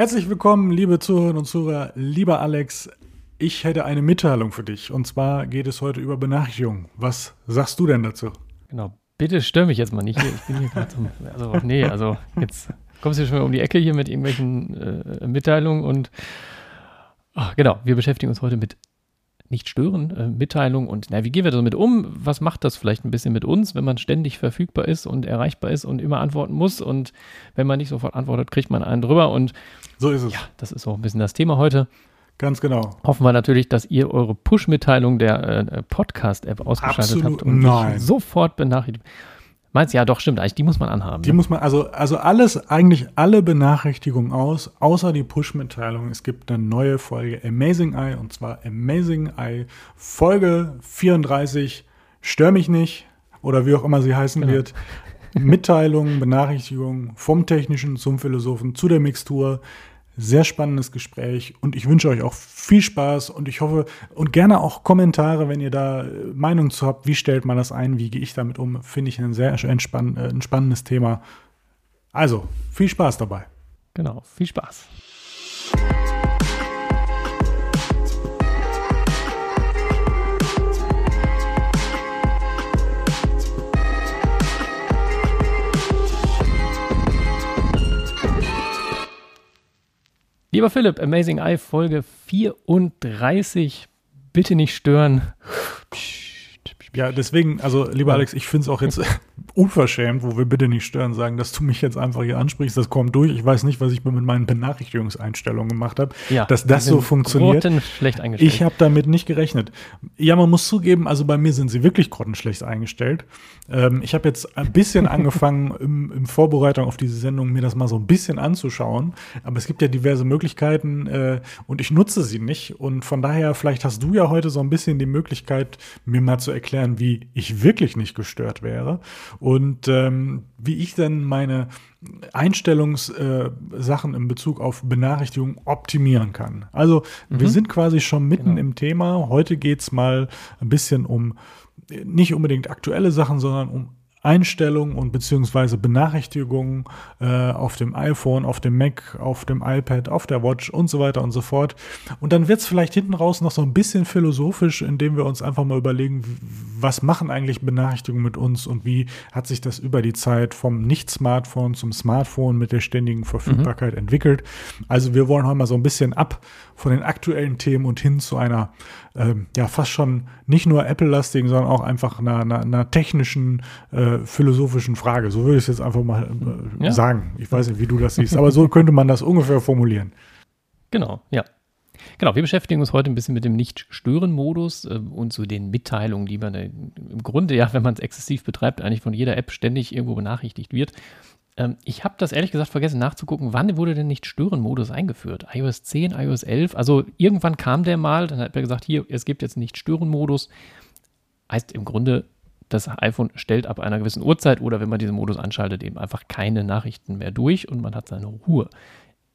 Herzlich willkommen, liebe Zuhörerinnen und Zuhörer, lieber Alex. Ich hätte eine Mitteilung für dich. Und zwar geht es heute über Benachrichtigungen. Was sagst du denn dazu? Genau. Bitte stör mich jetzt mal nicht hier. Ich bin hier gerade zum. Also, nee, also jetzt kommst du schon mal um die Ecke hier mit irgendwelchen äh, Mitteilungen und. Ach, genau, wir beschäftigen uns heute mit nicht stören, äh, Mitteilung und na, wie gehen wir damit um? Was macht das vielleicht ein bisschen mit uns, wenn man ständig verfügbar ist und erreichbar ist und immer antworten muss und wenn man nicht sofort antwortet, kriegt man einen drüber und so ist es. Ja, das ist auch ein bisschen das Thema heute. Ganz genau. Hoffen wir natürlich, dass ihr eure Push-Mitteilung der äh, Podcast-App ausgeschaltet Absolut habt und nein. sofort benachrichtigt. Meinst du, ja, doch, stimmt, eigentlich, die muss man anhaben. Die ne? muss man, also, also alles, eigentlich alle Benachrichtigungen aus, außer die Push-Mitteilung. Es gibt eine neue Folge Amazing Eye und zwar Amazing Eye Folge 34. Stör mich nicht oder wie auch immer sie heißen Genau. wird. Mitteilungen, Benachrichtigungen vom Technischen zum Philosophen zu der Mixtur. Sehr spannendes Gespräch und ich wünsche euch auch viel Spaß und ich hoffe und gerne auch Kommentare, wenn ihr da äh, Meinungen zu habt. Wie stellt man das ein? Wie gehe ich damit um? Finde ich ein sehr entspann äh, ein spannendes Thema. Also, viel Spaß dabei. Genau, viel Spaß. Lieber Philipp, Amazing Eye Folge 34. Bitte nicht stören. Ja, deswegen, also lieber Alex, ich finde es auch jetzt unverschämt, wo wir bitte nicht stören, sagen, dass du mich jetzt einfach hier ansprichst. Das kommt durch. Ich weiß nicht, was ich mit meinen Benachrichtigungseinstellungen gemacht habe, Ja, dass das so funktioniert. grottenschlecht eingestellt. Ich habe damit nicht gerechnet. Ja, man muss zugeben, also bei mir sind sie wirklich grottenschlecht eingestellt. Ähm, ich habe jetzt ein bisschen angefangen, im, im Vorbereitung auf diese Sendung mir das mal so ein bisschen anzuschauen. Aber es gibt ja diverse Möglichkeiten äh, und ich nutze sie nicht. Und von daher, vielleicht hast du ja heute so ein bisschen die Möglichkeit, mir mal zu erklären, wie ich wirklich nicht gestört wäre und ähm, wie ich dann meine Einstellungssachen äh, in Bezug auf Benachrichtigungen optimieren kann. Also wir sind quasi schon mitten Genau. im Thema. Heute geht's mal ein bisschen um nicht unbedingt aktuelle Sachen, sondern um Einstellungen und beziehungsweise Benachrichtigungen äh, auf dem iPhone, auf dem Mac, auf dem iPad, auf der Watch und so weiter und so fort. Und dann wird's vielleicht hinten raus noch so ein bisschen philosophisch, indem wir uns einfach mal überlegen, was machen eigentlich Benachrichtigungen mit uns und wie hat sich das über die Zeit vom Nicht-Smartphone zum Smartphone mit der ständigen Verfügbarkeit entwickelt. Also wir wollen heute mal so ein bisschen ab von den aktuellen Themen und hin zu einer ähm, ja fast schon nicht nur Apple-lastigen, sondern auch einfach einer, einer, einer technischen, äh, philosophischen Frage. So würde ich es jetzt einfach mal äh, Ja. sagen. Ich weiß nicht, wie du das siehst, aber so könnte man das ungefähr formulieren. Genau, ja. Genau, wir beschäftigen uns heute ein bisschen mit dem Nicht-Stören-Modus äh, und zu den Mitteilungen, die man äh, im Grunde, ja, wenn man es exzessiv betreibt, eigentlich von jeder App ständig irgendwo benachrichtigt wird. Ähm, ich habe das ehrlich gesagt vergessen nachzugucken, wann wurde denn Nicht-Stören-Modus eingeführt? iOS 10, iOS 11? Also irgendwann kam der mal, dann hat er gesagt, hier, es gibt jetzt Nicht-Stören-Modus. Heißt im Grunde, das iPhone stellt ab einer gewissen Uhrzeit oder wenn man diesen Modus anschaltet, eben einfach keine Nachrichten mehr durch und man hat seine Ruhe.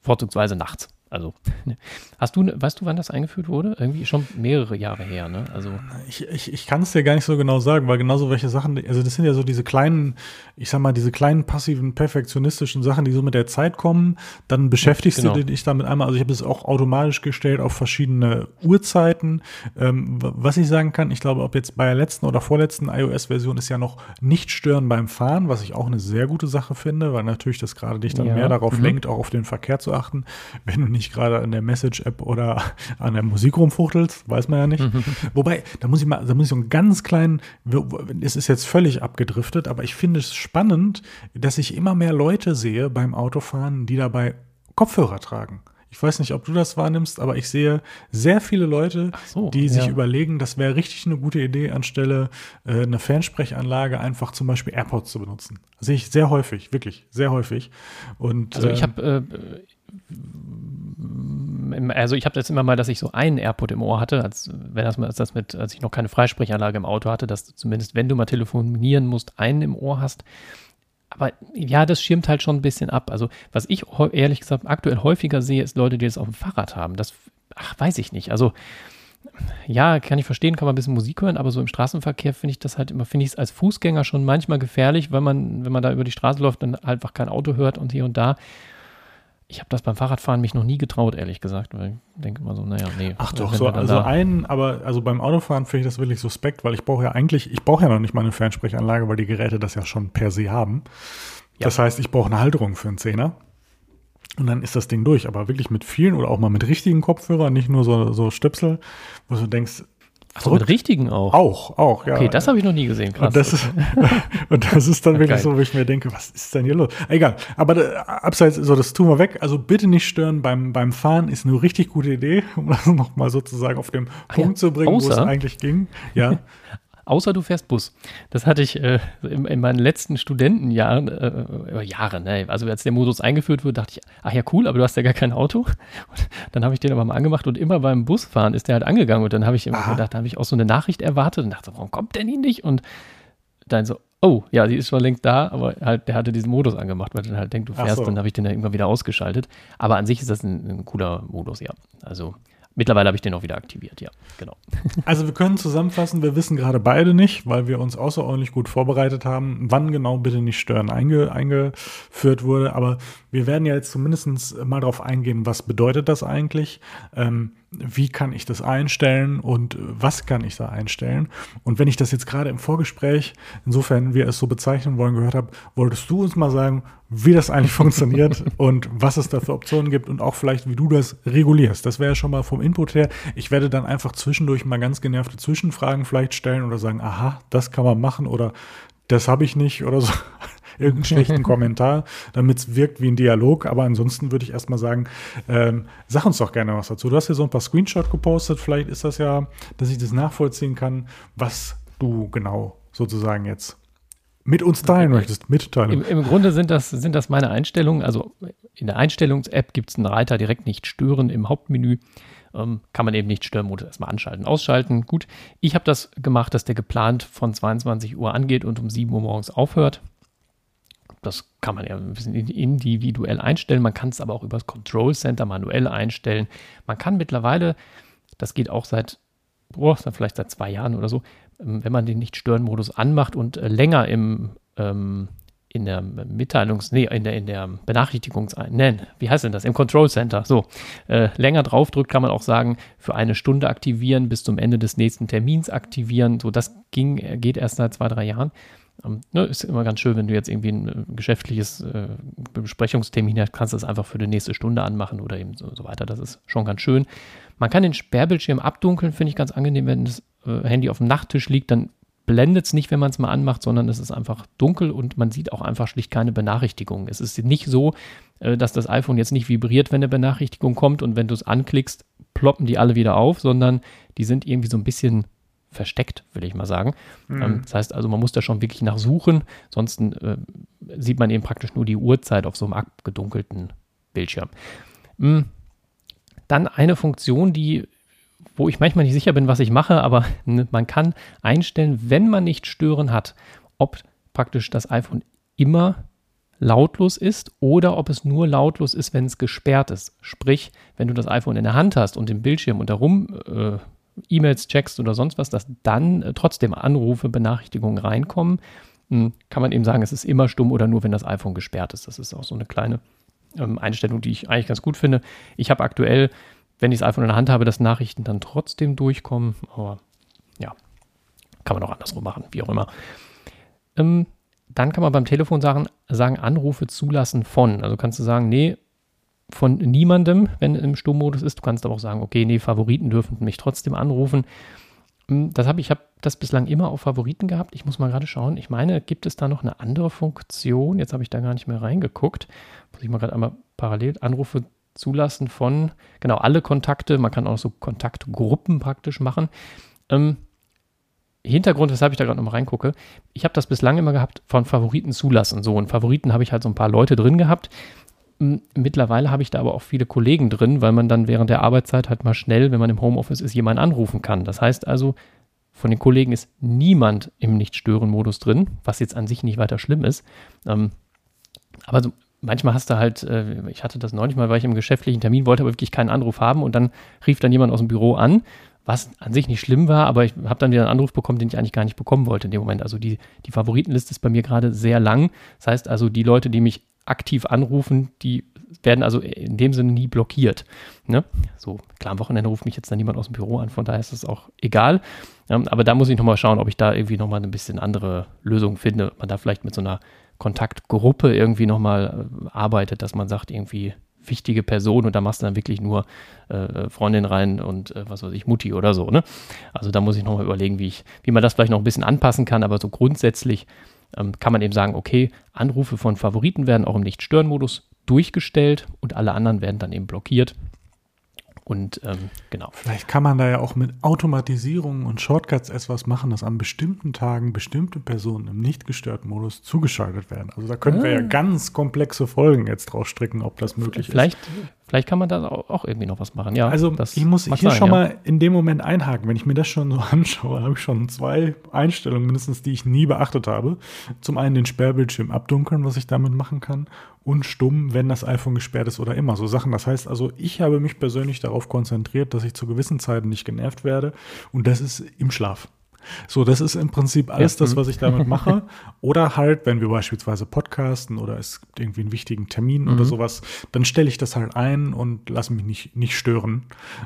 Vorzugsweise nachts. Also, hast du, weißt du, wann das eingeführt wurde? Irgendwie schon mehrere Jahre her, ne? Also, Ich, ich, ich kann es dir gar nicht so genau sagen, weil genauso welche Sachen, also das sind ja so diese kleinen, ich sag mal, diese kleinen passiven, perfektionistischen Sachen, die so mit der Zeit kommen, dann beschäftigst Genau. du dich damit einmal, also ich habe es auch automatisch gestellt auf verschiedene Uhrzeiten. Ähm, was ich sagen kann, ich glaube, ob jetzt bei der letzten oder vorletzten iOS-Version ist ja noch nicht stören beim Fahren, was ich auch eine sehr gute Sache finde, weil natürlich das gerade dich dann Ja. mehr darauf Mhm. lenkt, auch auf den Verkehr zu achten, wenn du nicht gerade an der Message-App oder an der Musik rumfuchtelst, weiß man ja nicht. Wobei, da muss ich mal, da muss ich so einen ganz kleinen, es ist jetzt völlig abgedriftet, aber ich finde es spannend, dass ich immer mehr Leute sehe beim Autofahren, die dabei Kopfhörer tragen. Ich weiß nicht, ob du das wahrnimmst, aber ich sehe sehr viele Leute, so, die sich ja. überlegen, das wäre richtig eine gute Idee, anstelle äh, eine Fernsprechanlage einfach zum Beispiel AirPods zu benutzen. Sehe ich sehr häufig, wirklich, sehr häufig. Und, also ich habe, äh, also ich habe jetzt immer mal, dass ich so einen AirPod im Ohr hatte, als wenn das, als das mit, als ich noch keine Freisprechanlage im Auto hatte, dass du zumindest, wenn du mal telefonieren musst, einen im Ohr hast. Aber ja, das schirmt halt schon ein bisschen ab. Also, was ich ehrlich gesagt aktuell häufiger sehe, ist Leute, die das auf dem Fahrrad haben. Das, ach, weiß ich nicht. Also, ja, kann ich verstehen, kann man ein bisschen Musik hören, aber so im Straßenverkehr finde ich das halt immer, finde ich es als Fußgänger schon manchmal gefährlich, weil man, wenn man da über die Straße läuft und einfach kein Auto hört und hier und da. Ich habe das beim Fahrradfahren mich noch nie getraut, ehrlich gesagt, weil ich denke mal so, naja, nee. Ach doch, so, also ein, aber also beim Autofahren finde ich das wirklich suspekt, weil ich brauche ja eigentlich, ich brauche ja noch nicht mal eine Fernsprechanlage, weil die Geräte das ja schon per se haben. Ja. Das heißt, ich brauche eine Halterung für einen Zehner. Und dann ist das Ding durch. Aber wirklich mit vielen oder auch mal mit richtigen Kopfhörern, nicht nur so, so Stöpsel, wo du denkst, Achso, mit richtigen auch? Auch, auch, ja. Okay, das habe ich noch nie gesehen, krass. Und das, ist, und das ist dann wirklich Geil. so, wo ich mir denke, was ist denn hier los? Egal, aber da, abseits, so das tun wir weg. Also bitte nicht stören beim, beim Fahren, ist eine richtig gute Idee, um das nochmal sozusagen auf den Punkt ja, zu bringen, wo es eigentlich ging. Ja. außer du fährst Bus. Das hatte ich äh, in, in, meinen letzten Studentenjahren, äh, Jahren, ne? also als der Modus eingeführt wurde, dachte ich, ach ja, cool, aber du hast ja gar kein Auto. Und dann habe ich den aber mal angemacht und immer beim Busfahren ist der halt angegangen und dann habe ich immer Aha. gedacht, da habe ich auch so eine Nachricht erwartet und dachte, warum kommt denn ihn nicht? Und dann so, oh, ja, die ist schon längst da, aber halt, der hatte diesen Modus angemacht, weil er halt denkt, du fährst, so. dann habe ich den ja irgendwann wieder ausgeschaltet. Aber an sich ist das ein, ein cooler Modus, ja. Also Mittlerweile habe ich den auch wieder aktiviert, ja, genau. Also wir können zusammenfassen, wir wissen gerade beide nicht, weil wir uns außerordentlich gut vorbereitet haben, wann genau bitte nicht stören einge, eingeführt wurde. Aber wir werden ja jetzt zumindest mal darauf eingehen, was bedeutet das eigentlich? Ähm, wie kann ich das einstellen und was kann ich da einstellen? Und wenn ich das jetzt gerade im Vorgespräch, insofern wir es so bezeichnen wollen, gehört habe, wolltest du uns mal sagen, wie das eigentlich funktioniert und was es da für Optionen gibt und auch vielleicht, wie du das regulierst. Das wäre ja schon mal vom Input her. Ich werde dann einfach zwischendurch mal ganz genervte Zwischenfragen vielleicht stellen oder sagen, aha, das kann man machen oder das habe ich nicht oder so irgendeinen schlechten Kommentar, damit es wirkt wie ein Dialog. Aber ansonsten würde ich erstmal sagen, ähm, sag uns doch gerne was dazu. Du hast hier so ein paar Screenshots gepostet. Vielleicht ist das ja, dass ich das nachvollziehen kann, was du genau sozusagen jetzt mit uns teilen möchtest, mitteilen. Im, Im, Grunde sind das, sind das meine Einstellungen. Also in der Einstellungs-App gibt es einen Reiter direkt nicht stören im Hauptmenü. Ähm, kann man eben nicht Störmodus erstmal anschalten, ausschalten. Gut, ich habe das gemacht, dass der geplant von 22 Uhr angeht und um 7 Uhr morgens aufhört. Das kann man ja ein bisschen individuell einstellen. Man kann es aber auch über das Control Center manuell einstellen. Man kann mittlerweile, das geht auch seit, boah, vielleicht seit zwei Jahren oder so, ähm, wenn man den Nicht-Stören-Modus anmacht und äh, länger im, ähm, in der Mitteilungs-, nee, in der, in der Benachrichtigungs-, nein, wie heißt denn das? Im Control Center, so, äh, länger draufdrückt, kann man auch sagen, für eine Stunde aktivieren, bis zum Ende des nächsten Termins aktivieren. So, das ging, geht erst seit zwei, drei Jahren. Ähm, ne, ist immer ganz schön, wenn du jetzt irgendwie ein äh, geschäftliches äh, Besprechungstermin hast, kannst du das einfach für die nächste Stunde anmachen oder eben so, so, weiter. Das ist schon ganz schön. Man kann den Sperrbildschirm abdunkeln, finde ich ganz angenehm, wenn das äh, Handy auf dem Nachttisch liegt, dann blendet es nicht, wenn man es mal anmacht, sondern es ist einfach dunkel und man sieht auch einfach schlicht keine Benachrichtigung. Es ist nicht so, äh, dass das iPhone jetzt nicht vibriert, wenn eine Benachrichtigung kommt und wenn du es anklickst, ploppen die alle wieder auf, sondern die sind irgendwie so ein bisschen versteckt, will ich mal sagen. Mhm. Ähm, das heißt also, man muss da schon wirklich nachsuchen, sonst äh, sieht man eben praktisch nur die Uhrzeit auf so einem abgedunkelten Bildschirm. Mhm. Dann eine Funktion, die, wo ich manchmal nicht sicher bin, was ich mache, aber ne, man kann einstellen, wenn man nicht stören hat, ob praktisch das iPhone immer lautlos ist oder ob es nur lautlos ist, wenn es gesperrt ist. Sprich, wenn du das iPhone in der Hand hast und den Bildschirm und darum äh, E-Mails checkst oder sonst was, dass dann äh, trotzdem Anrufe, Benachrichtigungen reinkommen, hm, kann man eben sagen, es ist immer stumm oder nur, wenn das iPhone gesperrt ist. Das ist auch so eine kleine ähm, Einstellung, die ich eigentlich ganz gut finde. Ich habe aktuell, wenn ich das iPhone in der Hand habe, dass Nachrichten dann trotzdem durchkommen, aber ja, kann man auch andersrum machen, wie auch immer. Ähm, dann kann man beim Telefon sagen, sagen, Anrufe zulassen von. Also kannst du sagen, nee, von niemandem, wenn im Sturmmodus ist. Du kannst aber auch sagen, okay, nee, Favoriten dürfen mich trotzdem anrufen. Hm, das habe ich habe das bislang immer auf Favoriten gehabt. Ich muss mal gerade schauen. Ich meine, gibt es da noch eine andere Funktion? Jetzt habe ich da gar nicht mehr reingeguckt. Muss ich mal gerade einmal parallel Anrufe zulassen von, genau, alle Kontakte. Man kann auch so Kontaktgruppen praktisch machen. Ähm, Hintergrund, weshalb ich da gerade nochmal reingucke, ich habe das bislang immer gehabt von Favoriten zulassen. So, und Favoriten habe ich halt so ein paar Leute drin gehabt. Mittlerweile habe ich da aber auch viele Kollegen drin, weil man dann während der Arbeitszeit halt mal schnell, wenn man im Homeoffice ist, jemanden anrufen kann. Das heißt also, von den Kollegen ist niemand im Nicht-Stören-Modus drin, was jetzt an sich nicht weiter schlimm ist. Ähm, aber so, manchmal hast du halt, äh, ich hatte das neulich mal, weil ich im geschäftlichen Termin wollte, aber wirklich keinen Anruf haben und dann rief dann jemand aus dem Büro an, was an sich nicht schlimm war, aber ich habe dann wieder einen Anruf bekommen, den ich eigentlich gar nicht bekommen wollte in dem Moment. Also die, die Favoritenliste ist bei mir gerade sehr lang. Das heißt also, die Leute, die mich aktiv anrufen, die werden also in dem Sinne nie blockiert. Ne? So, klar, am Wochenende ruft mich jetzt dann niemand aus dem Büro an, von daher ist das auch egal. Ähm, aber da muss ich nochmal schauen, ob ich da irgendwie nochmal ein bisschen andere Lösungen finde. Man da vielleicht mit so einer Kontaktgruppe irgendwie nochmal äh, arbeitet, dass man sagt, irgendwie wichtige Person und da machst du dann wirklich nur äh, Freundin rein und äh, was weiß ich, Mutti oder so. Ne? Also da muss ich nochmal überlegen, wie, ich, wie man das vielleicht noch ein bisschen anpassen kann, aber so grundsätzlich ähm, kann man eben sagen, okay, Anrufe von Favoriten werden auch im Nicht-Stören-Modus durchgestellt und alle anderen werden dann eben blockiert. Und ähm, genau. Vielleicht kann man da ja auch mit Automatisierung und Shortcuts etwas machen, dass an bestimmten Tagen bestimmte Personen im nicht gestörten Modus zugeschaltet werden. Also da können ah. wir ja ah. ganz komplexe Folgen jetzt draus stricken, ob das möglich vielleicht, ist. Vielleicht kann man da auch irgendwie noch was machen. Ja, also ich muss hier sein, schon ja. mal in dem Moment einhaken. Wenn ich mir das schon so anschaue, habe ich schon zwei Einstellungen mindestens, die ich nie beachtet habe. Zum einen den Sperrbildschirm abdunkeln, was ich damit machen kann und stumm, wenn das iPhone gesperrt ist oder immer. So Sachen. Das heißt also, ich habe mich persönlich darauf konzentriert, dass ich zu gewissen Zeiten nicht genervt werde und das ist im Schlaf. So, das ist im Prinzip alles das, mhm. was ich damit mache. Oder halt, wenn wir beispielsweise podcasten oder es gibt irgendwie einen wichtigen Termin mhm. oder sowas, dann stelle ich das halt ein und lasse mich nicht, nicht stören.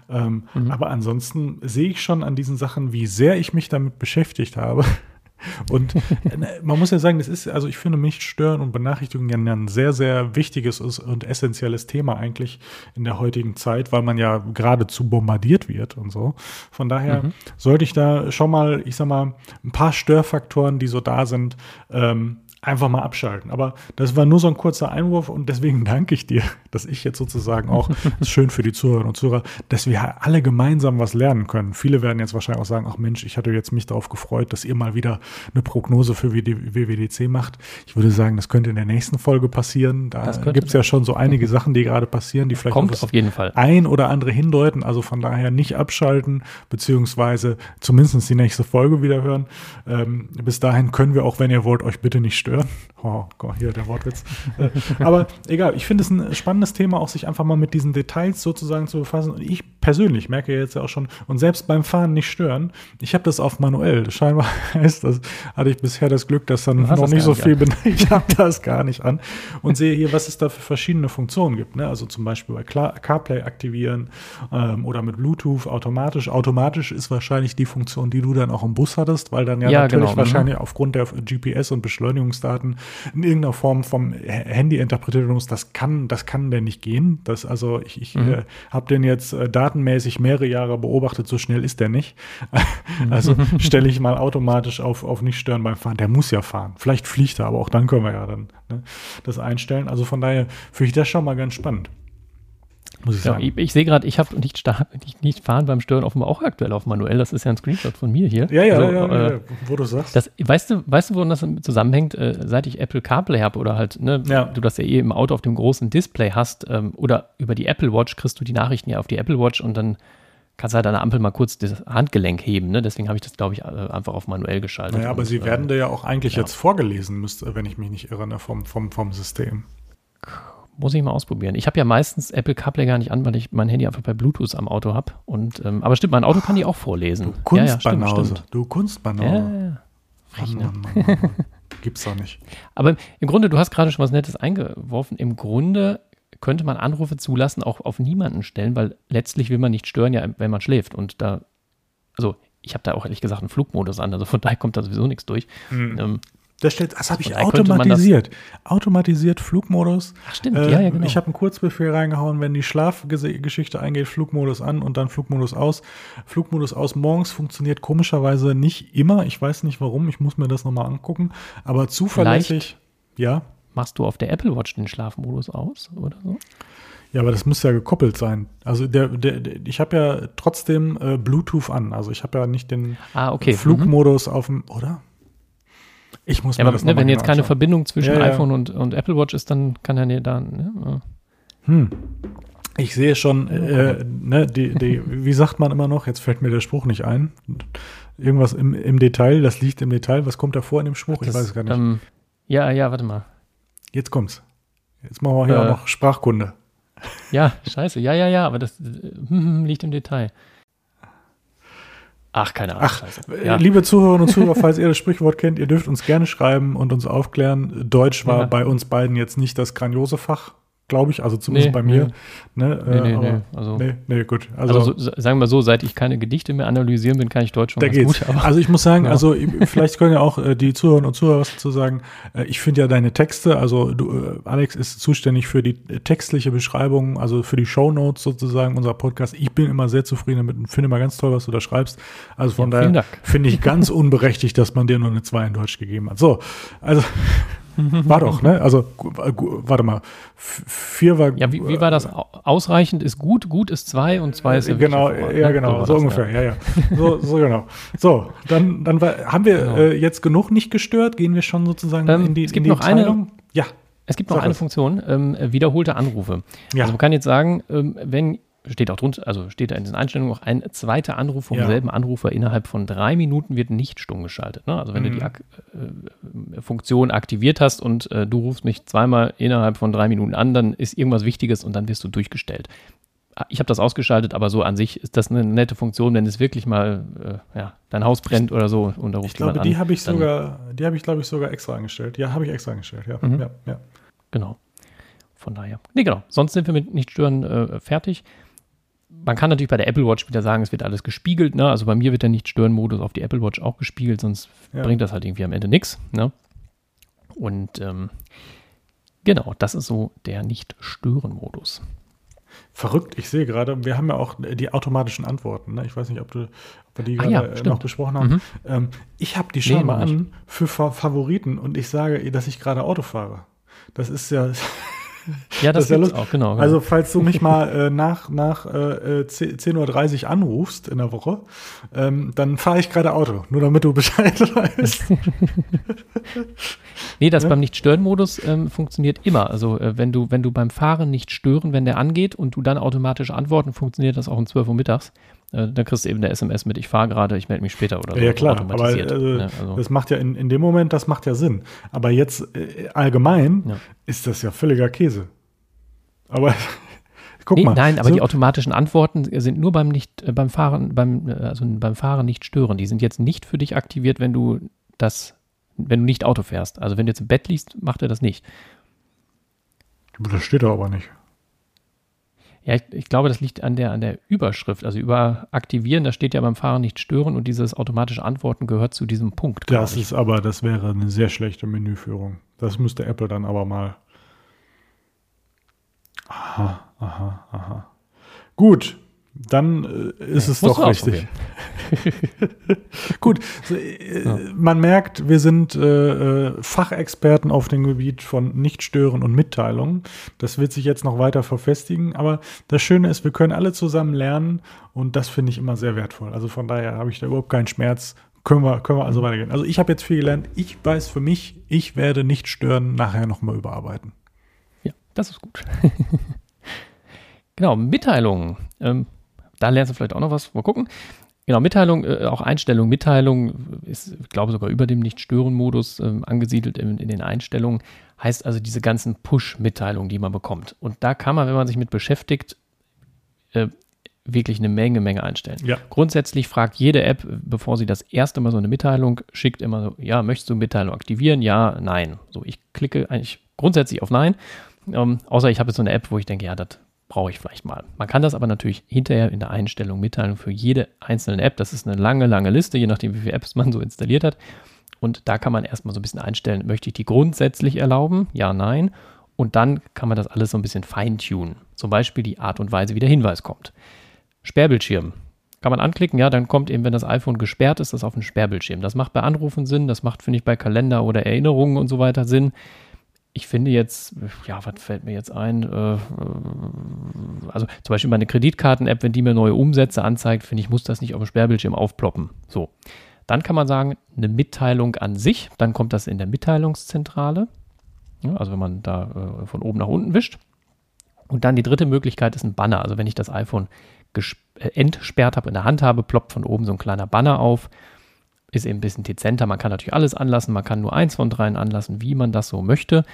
Ähm, mhm. Aber ansonsten sehe ich schon an diesen Sachen, wie sehr ich mich damit beschäftigt habe. Und äh, man muss ja sagen, das ist, also ich finde mich stören und Benachrichtigungen ja ein sehr, sehr wichtiges und essentielles Thema eigentlich in der heutigen Zeit, weil man ja geradezu bombardiert wird und so. Von daher mhm. sollte ich da schon mal, ich sag mal, ein paar Störfaktoren, die so da sind, ähm, einfach mal abschalten. Aber das war nur so ein kurzer Einwurf und deswegen danke ich dir, dass ich jetzt sozusagen auch, das ist schön für die Zuhörerinnen und Zuhörer, dass wir alle gemeinsam was lernen können. Viele werden jetzt wahrscheinlich auch sagen, ach Mensch, ich hatte jetzt mich darauf gefreut, dass ihr mal wieder eine Prognose für WWDC macht. Ich würde sagen, das könnte in der nächsten Folge passieren. Da gibt es ja schon so einige mhm. Sachen, die gerade passieren, die vielleicht Kommt auf jeden Fall. ein oder andere hindeuten. Also von daher nicht abschalten, beziehungsweise zumindest die nächste Folge wieder hören. Ähm, bis dahin können wir auch, wenn ihr wollt, euch bitte nicht stören stören. Oh Gott, hier der Wortwitz. Äh, aber egal, ich finde es ein spannendes Thema, auch sich einfach mal mit diesen Details sozusagen zu befassen. Und ich persönlich merke jetzt ja auch schon, und selbst beim Fahren nicht stören, ich habe das auf manuell. Scheinbar heißt das, hatte ich bisher das Glück, dass dann noch nicht so viel bin. Ich habe das gar nicht an und sehe hier, was es da für verschiedene Funktionen gibt. Ne? Also zum Beispiel bei CarPlay aktivieren ähm, oder mit Bluetooth automatisch. Automatisch ist wahrscheinlich die Funktion, die du dann auch im Bus hattest, weil dann ja, ja natürlich genau, ne? wahrscheinlich mhm. aufgrund der GPS und Beschleunigungsdaten Daten in irgendeiner Form vom Handy interpretiert werden muss, das kann, das kann denn nicht gehen. Das, also ich, ich mhm. äh, habe den jetzt äh, datenmäßig mehrere Jahre beobachtet, so schnell ist der nicht. also stelle ich mal automatisch auf, auf nicht stören beim Fahren. Der muss ja fahren. Vielleicht fliegt er, aber auch dann können wir ja dann ne, das einstellen. Also von daher finde ich das schon mal ganz spannend. Muss ich sagen. Ja, ich, ich sehe gerade, ich habe nicht, nicht, nicht fahren beim Stören offenbar auch aktuell auf manuell. Das ist ja ein Screenshot von mir hier. Ja, ja, also, ja, ja, äh, wo du sagst. Das, weißt du, weißt du, woran das zusammenhängt? Äh, seit ich Apple CarPlay habe oder halt, ne, ja. du das ja eh im Auto auf dem großen Display hast ähm, oder über die Apple Watch kriegst du die Nachrichten ja auf die Apple Watch und dann kannst du halt an der Ampel mal kurz das Handgelenk heben. Ne? Deswegen habe ich das, glaube ich, äh, einfach auf manuell geschaltet. Naja, aber und, sie werden äh, da ja auch eigentlich ja. jetzt vorgelesen, müsste, wenn ich mich nicht irre, ne, vom, vom, vom System. Muss ich mal ausprobieren. Ich habe ja meistens Apple CarPlay gar nicht an, weil ich mein Handy einfach bei Bluetooth am Auto habe. ähm, aber stimmt, mein Auto kann die auch vorlesen. Du Kunstbanause. Ja, ja, stimmt, Du Kunstbanause. Ja, ja, ne? Mann, Mann, Mann, Gibt's doch nicht. Aber im Grunde, du hast gerade schon was Nettes eingeworfen. Im Grunde könnte man Anrufe zulassen, auch auf niemanden stellen, weil letztlich will man nicht stören, ja, wenn man schläft. Und da, also ich habe da auch ehrlich gesagt einen Flugmodus an, also von daher kommt da sowieso nichts durch. Mhm. Ähm, das, steht, das habe ich automatisiert. Automatisiert Flugmodus. Ach stimmt, äh, ja, ja, genau. Ich habe einen Kurzbefehl reingehauen, wenn die Schlafgeschichte eingeht, Flugmodus an und dann Flugmodus aus. Flugmodus aus morgens funktioniert komischerweise nicht immer. Ich weiß nicht warum, ich muss mir das nochmal angucken. Aber zuverlässig, Vielleicht ja. Machst du auf der Apple Watch den Schlafmodus aus oder so? Ja, aber das muss ja gekoppelt sein. Also der, der, der ich habe ja trotzdem äh, Bluetooth an. Also ich habe ja nicht den ah, okay. Flugmodus mhm. auf dem, oder? Ich muss ja, aber, das ne, Wenn jetzt keine anschauen. Verbindung zwischen ja, iPhone Und, und Apple Watch ist, dann kann er nicht da. Ne? Hm. Ich sehe schon, äh, ne, die, die, wie sagt man immer noch, jetzt fällt mir der Spruch nicht ein. Irgendwas im, im Detail, das liegt im Detail. Was kommt da vor in dem Spruch? Das, ich weiß es gar nicht. Ähm, ja, ja, warte mal. Jetzt kommt's. Jetzt machen wir hier äh, auch noch Sprachkunde. Ja, scheiße. Ja, ja, ja, aber das äh, liegt im Detail. Ach, keine Ahnung. Ach, ja. liebe Zuhörerinnen und Zuhörer, falls ihr das Sprichwort kennt, ihr dürft uns gerne schreiben und uns aufklären. Deutsch war ja. bei uns beiden jetzt nicht das grandiose Fach. Glaube ich, also zumindest Nee, bei mir. nee. Ne, Nee, nee, aber- nee, also- nee, nee, gut. Also, Also, so, sagen wir so, seit ich keine Gedichte mehr analysieren bin, kann ich Deutsch schon da ganz geht's. gut. Also ich muss sagen, Ja. also ich- vielleicht können ja auch äh, die Zuhörerinnen und Zuhörer was dazu sagen. Äh, ich finde ja deine Texte, also du, äh, Alex ist zuständig für die äh, textliche Beschreibung, also für die Shownotes sozusagen unserer Podcast. Ich bin immer sehr zufrieden damit und finde immer ganz toll, was du da schreibst. Also von Ja, daher finde ich ganz unberechtigt, dass man dir nur eine 2 in Deutsch gegeben hat. So, also war doch, ne? Also gu- warte mal, vier war ja, wie, wie war das? Au- Ausreichend ist gut, gut ist zwei und zwei ist ja genau, hervorragend, ja ne? genau, so, das, ungefähr, ja, ja. So, so genau. So, dann, dann war, haben wir Genau. äh, jetzt genug nicht gestört. Gehen wir schon sozusagen Ähm, in die, es gibt die noch eine- Teilung? Ja, Es gibt noch eine. Funktion, ähm, wiederholte Anrufe. Ja. Also man kann jetzt sagen, ähm, wenn, steht auch drunter, also steht da in den Einstellungen auch ein zweiter Anruf vom Ja. selben Anrufer innerhalb von drei Minuten wird nicht stumm geschaltet. Ne? Also wenn du die Mhm. Ak äh, Funktion aktiviert hast und äh, du rufst mich zweimal innerhalb von drei Minuten an, dann ist irgendwas Wichtiges und dann wirst du durchgestellt. Ah, Ich habe das ausgeschaltet, aber so an sich ist das eine nette Funktion, wenn es wirklich mal äh, ja, dein Haus brennt oder so und da ruft ich glaube, jemand die an, habe ich sogar, die habe ich, glaube ich, sogar extra eingestellt. Ja, habe ich extra eingestellt, ja. Mhm. ja, ja. Genau. Von daher. Nee, genau. Sonst sind wir mit Nicht-Stören äh, fertig. Man kann natürlich bei der Apple Watch wieder sagen, es wird alles gespiegelt. Ne? Also bei mir wird der Nicht-Stören-Modus auf die Apple Watch auch gespiegelt, sonst Ja. bringt das halt irgendwie am Ende nichts. Ne? Und ähm, genau, das ist so der Nicht-Stören-Modus. Verrückt, ich sehe gerade, wir haben ja auch die automatischen Antworten. Ne? Ich weiß nicht, ob, du, ob wir die Ah gerade ja, äh, noch besprochen haben. Mhm. Ähm, ich habe die Nee, schon noch mal an für Fa Favoriten und ich sage, dass ich gerade Auto fahre. Das ist ja, Ja, das, ist ja lustig. auch, genau. genau. Also, falls du mich mal äh, nach, nach äh, 10.30 Uhr anrufst in der Woche, ähm, dann fahre ich gerade Auto. Nur damit du Bescheid weißt. Nee, das Ne? beim Nicht-Stören-Modus ähm, funktioniert immer. Also äh, wenn du, wenn du beim Fahren nicht stören, wenn der angeht und du dann automatisch antworten, funktioniert das auch um 12 Uhr mittags. Äh, dann kriegst du eben der SMS mit, ich fahre gerade, ich melde mich später oder so. ja, klar. Aber automatisiert, äh, ne? also, das macht ja in, in dem Moment, das macht ja Sinn. Aber jetzt äh, allgemein Ja. ist das ja völliger Käse. Aber guck nee, mal. nein, aber so, die automatischen Antworten sind nur beim nicht, äh, beim Fahren, beim, äh, also beim Fahren nicht stören. Die sind jetzt nicht für dich aktiviert, wenn du das, wenn du nicht Auto fährst. Also wenn du jetzt im Bett liegst, macht er das nicht. Das steht da aber nicht. Ja, ich, ich glaube, das liegt an der, an der Überschrift. Also über aktivieren, da steht ja beim Fahren nicht stören und dieses automatische Antworten gehört zu diesem Punkt. Das ist aber, das wäre eine sehr schlechte Menüführung. Das müsste Apple dann aber mal. Aha, aha, aha. Gut, dann äh, ist es musst doch richtig. Gut, so, äh, man merkt, wir sind äh, äh, Fachexperten auf dem Gebiet von Nichtstören und Mitteilungen. Das wird sich jetzt noch weiter verfestigen, aber das Schöne ist, wir können alle zusammen lernen und das finde ich immer sehr wertvoll. Also von daher habe ich da überhaupt keinen Schmerz. Können wir, können wir also weitergehen. Also ich habe jetzt viel gelernt. Ich weiß für mich, ich werde nicht stören, nachher nochmal überarbeiten. Ja, das ist gut. genau, Mitteilungen. Ähm, da lernst du vielleicht auch noch was. Mal gucken. Genau, Mitteilung, äh, auch Einstellung. Mitteilung ist, ich glaube, sogar über dem Nicht-Stören-Modus ähm, angesiedelt in, in den Einstellungen. Heißt also diese ganzen Push-Mitteilungen, die man bekommt. Und da kann man, wenn man sich mit beschäftigt, äh, wirklich eine Menge, Menge einstellen. Ja. Grundsätzlich fragt jede App, bevor sie das erste Mal so eine Mitteilung schickt, immer so, ja, möchtest du Mitteilung aktivieren? Ja, nein. So, ich klicke eigentlich grundsätzlich auf Nein. Ähm, außer ich habe jetzt so eine App, wo ich denke, ja, das brauche ich vielleicht mal. Man kann das aber natürlich hinterher in der Einstellung mitteilen für jede einzelne App. Das ist eine lange, lange Liste, je nachdem, wie viele Apps man so installiert hat. Und da kann man erstmal so ein bisschen einstellen, möchte ich die grundsätzlich erlauben? Ja, nein. Und dann kann man das alles so ein bisschen feintunen. Zum Beispiel die Art und Weise, wie der Hinweis kommt. Sperrbildschirm. Kann man anklicken, ja, dann kommt eben, wenn das iPhone gesperrt ist, das auf den Sperrbildschirm. Das macht bei Anrufen Sinn, das macht, finde ich, bei Kalender oder Erinnerungen und so weiter Sinn. Ich finde jetzt, ja, was fällt mir jetzt ein? Äh, äh, also zum Beispiel meine Kreditkarten-App, wenn die mir neue Umsätze anzeigt, finde ich, muss das nicht auf dem Sperrbildschirm aufploppen. So. Dann kann man sagen, eine Mitteilung an sich, dann kommt das in der Mitteilungszentrale. Also wenn man da äh, von oben nach unten wischt. Und dann die dritte Möglichkeit ist ein Banner. Also wenn ich das iPhone entsperrt habe, in der Hand habe, ploppt von oben so ein kleiner Banner auf. Ist eben ein bisschen dezenter. Man kann natürlich alles anlassen. Man kann nur eins von dreien anlassen, wie man das so möchte.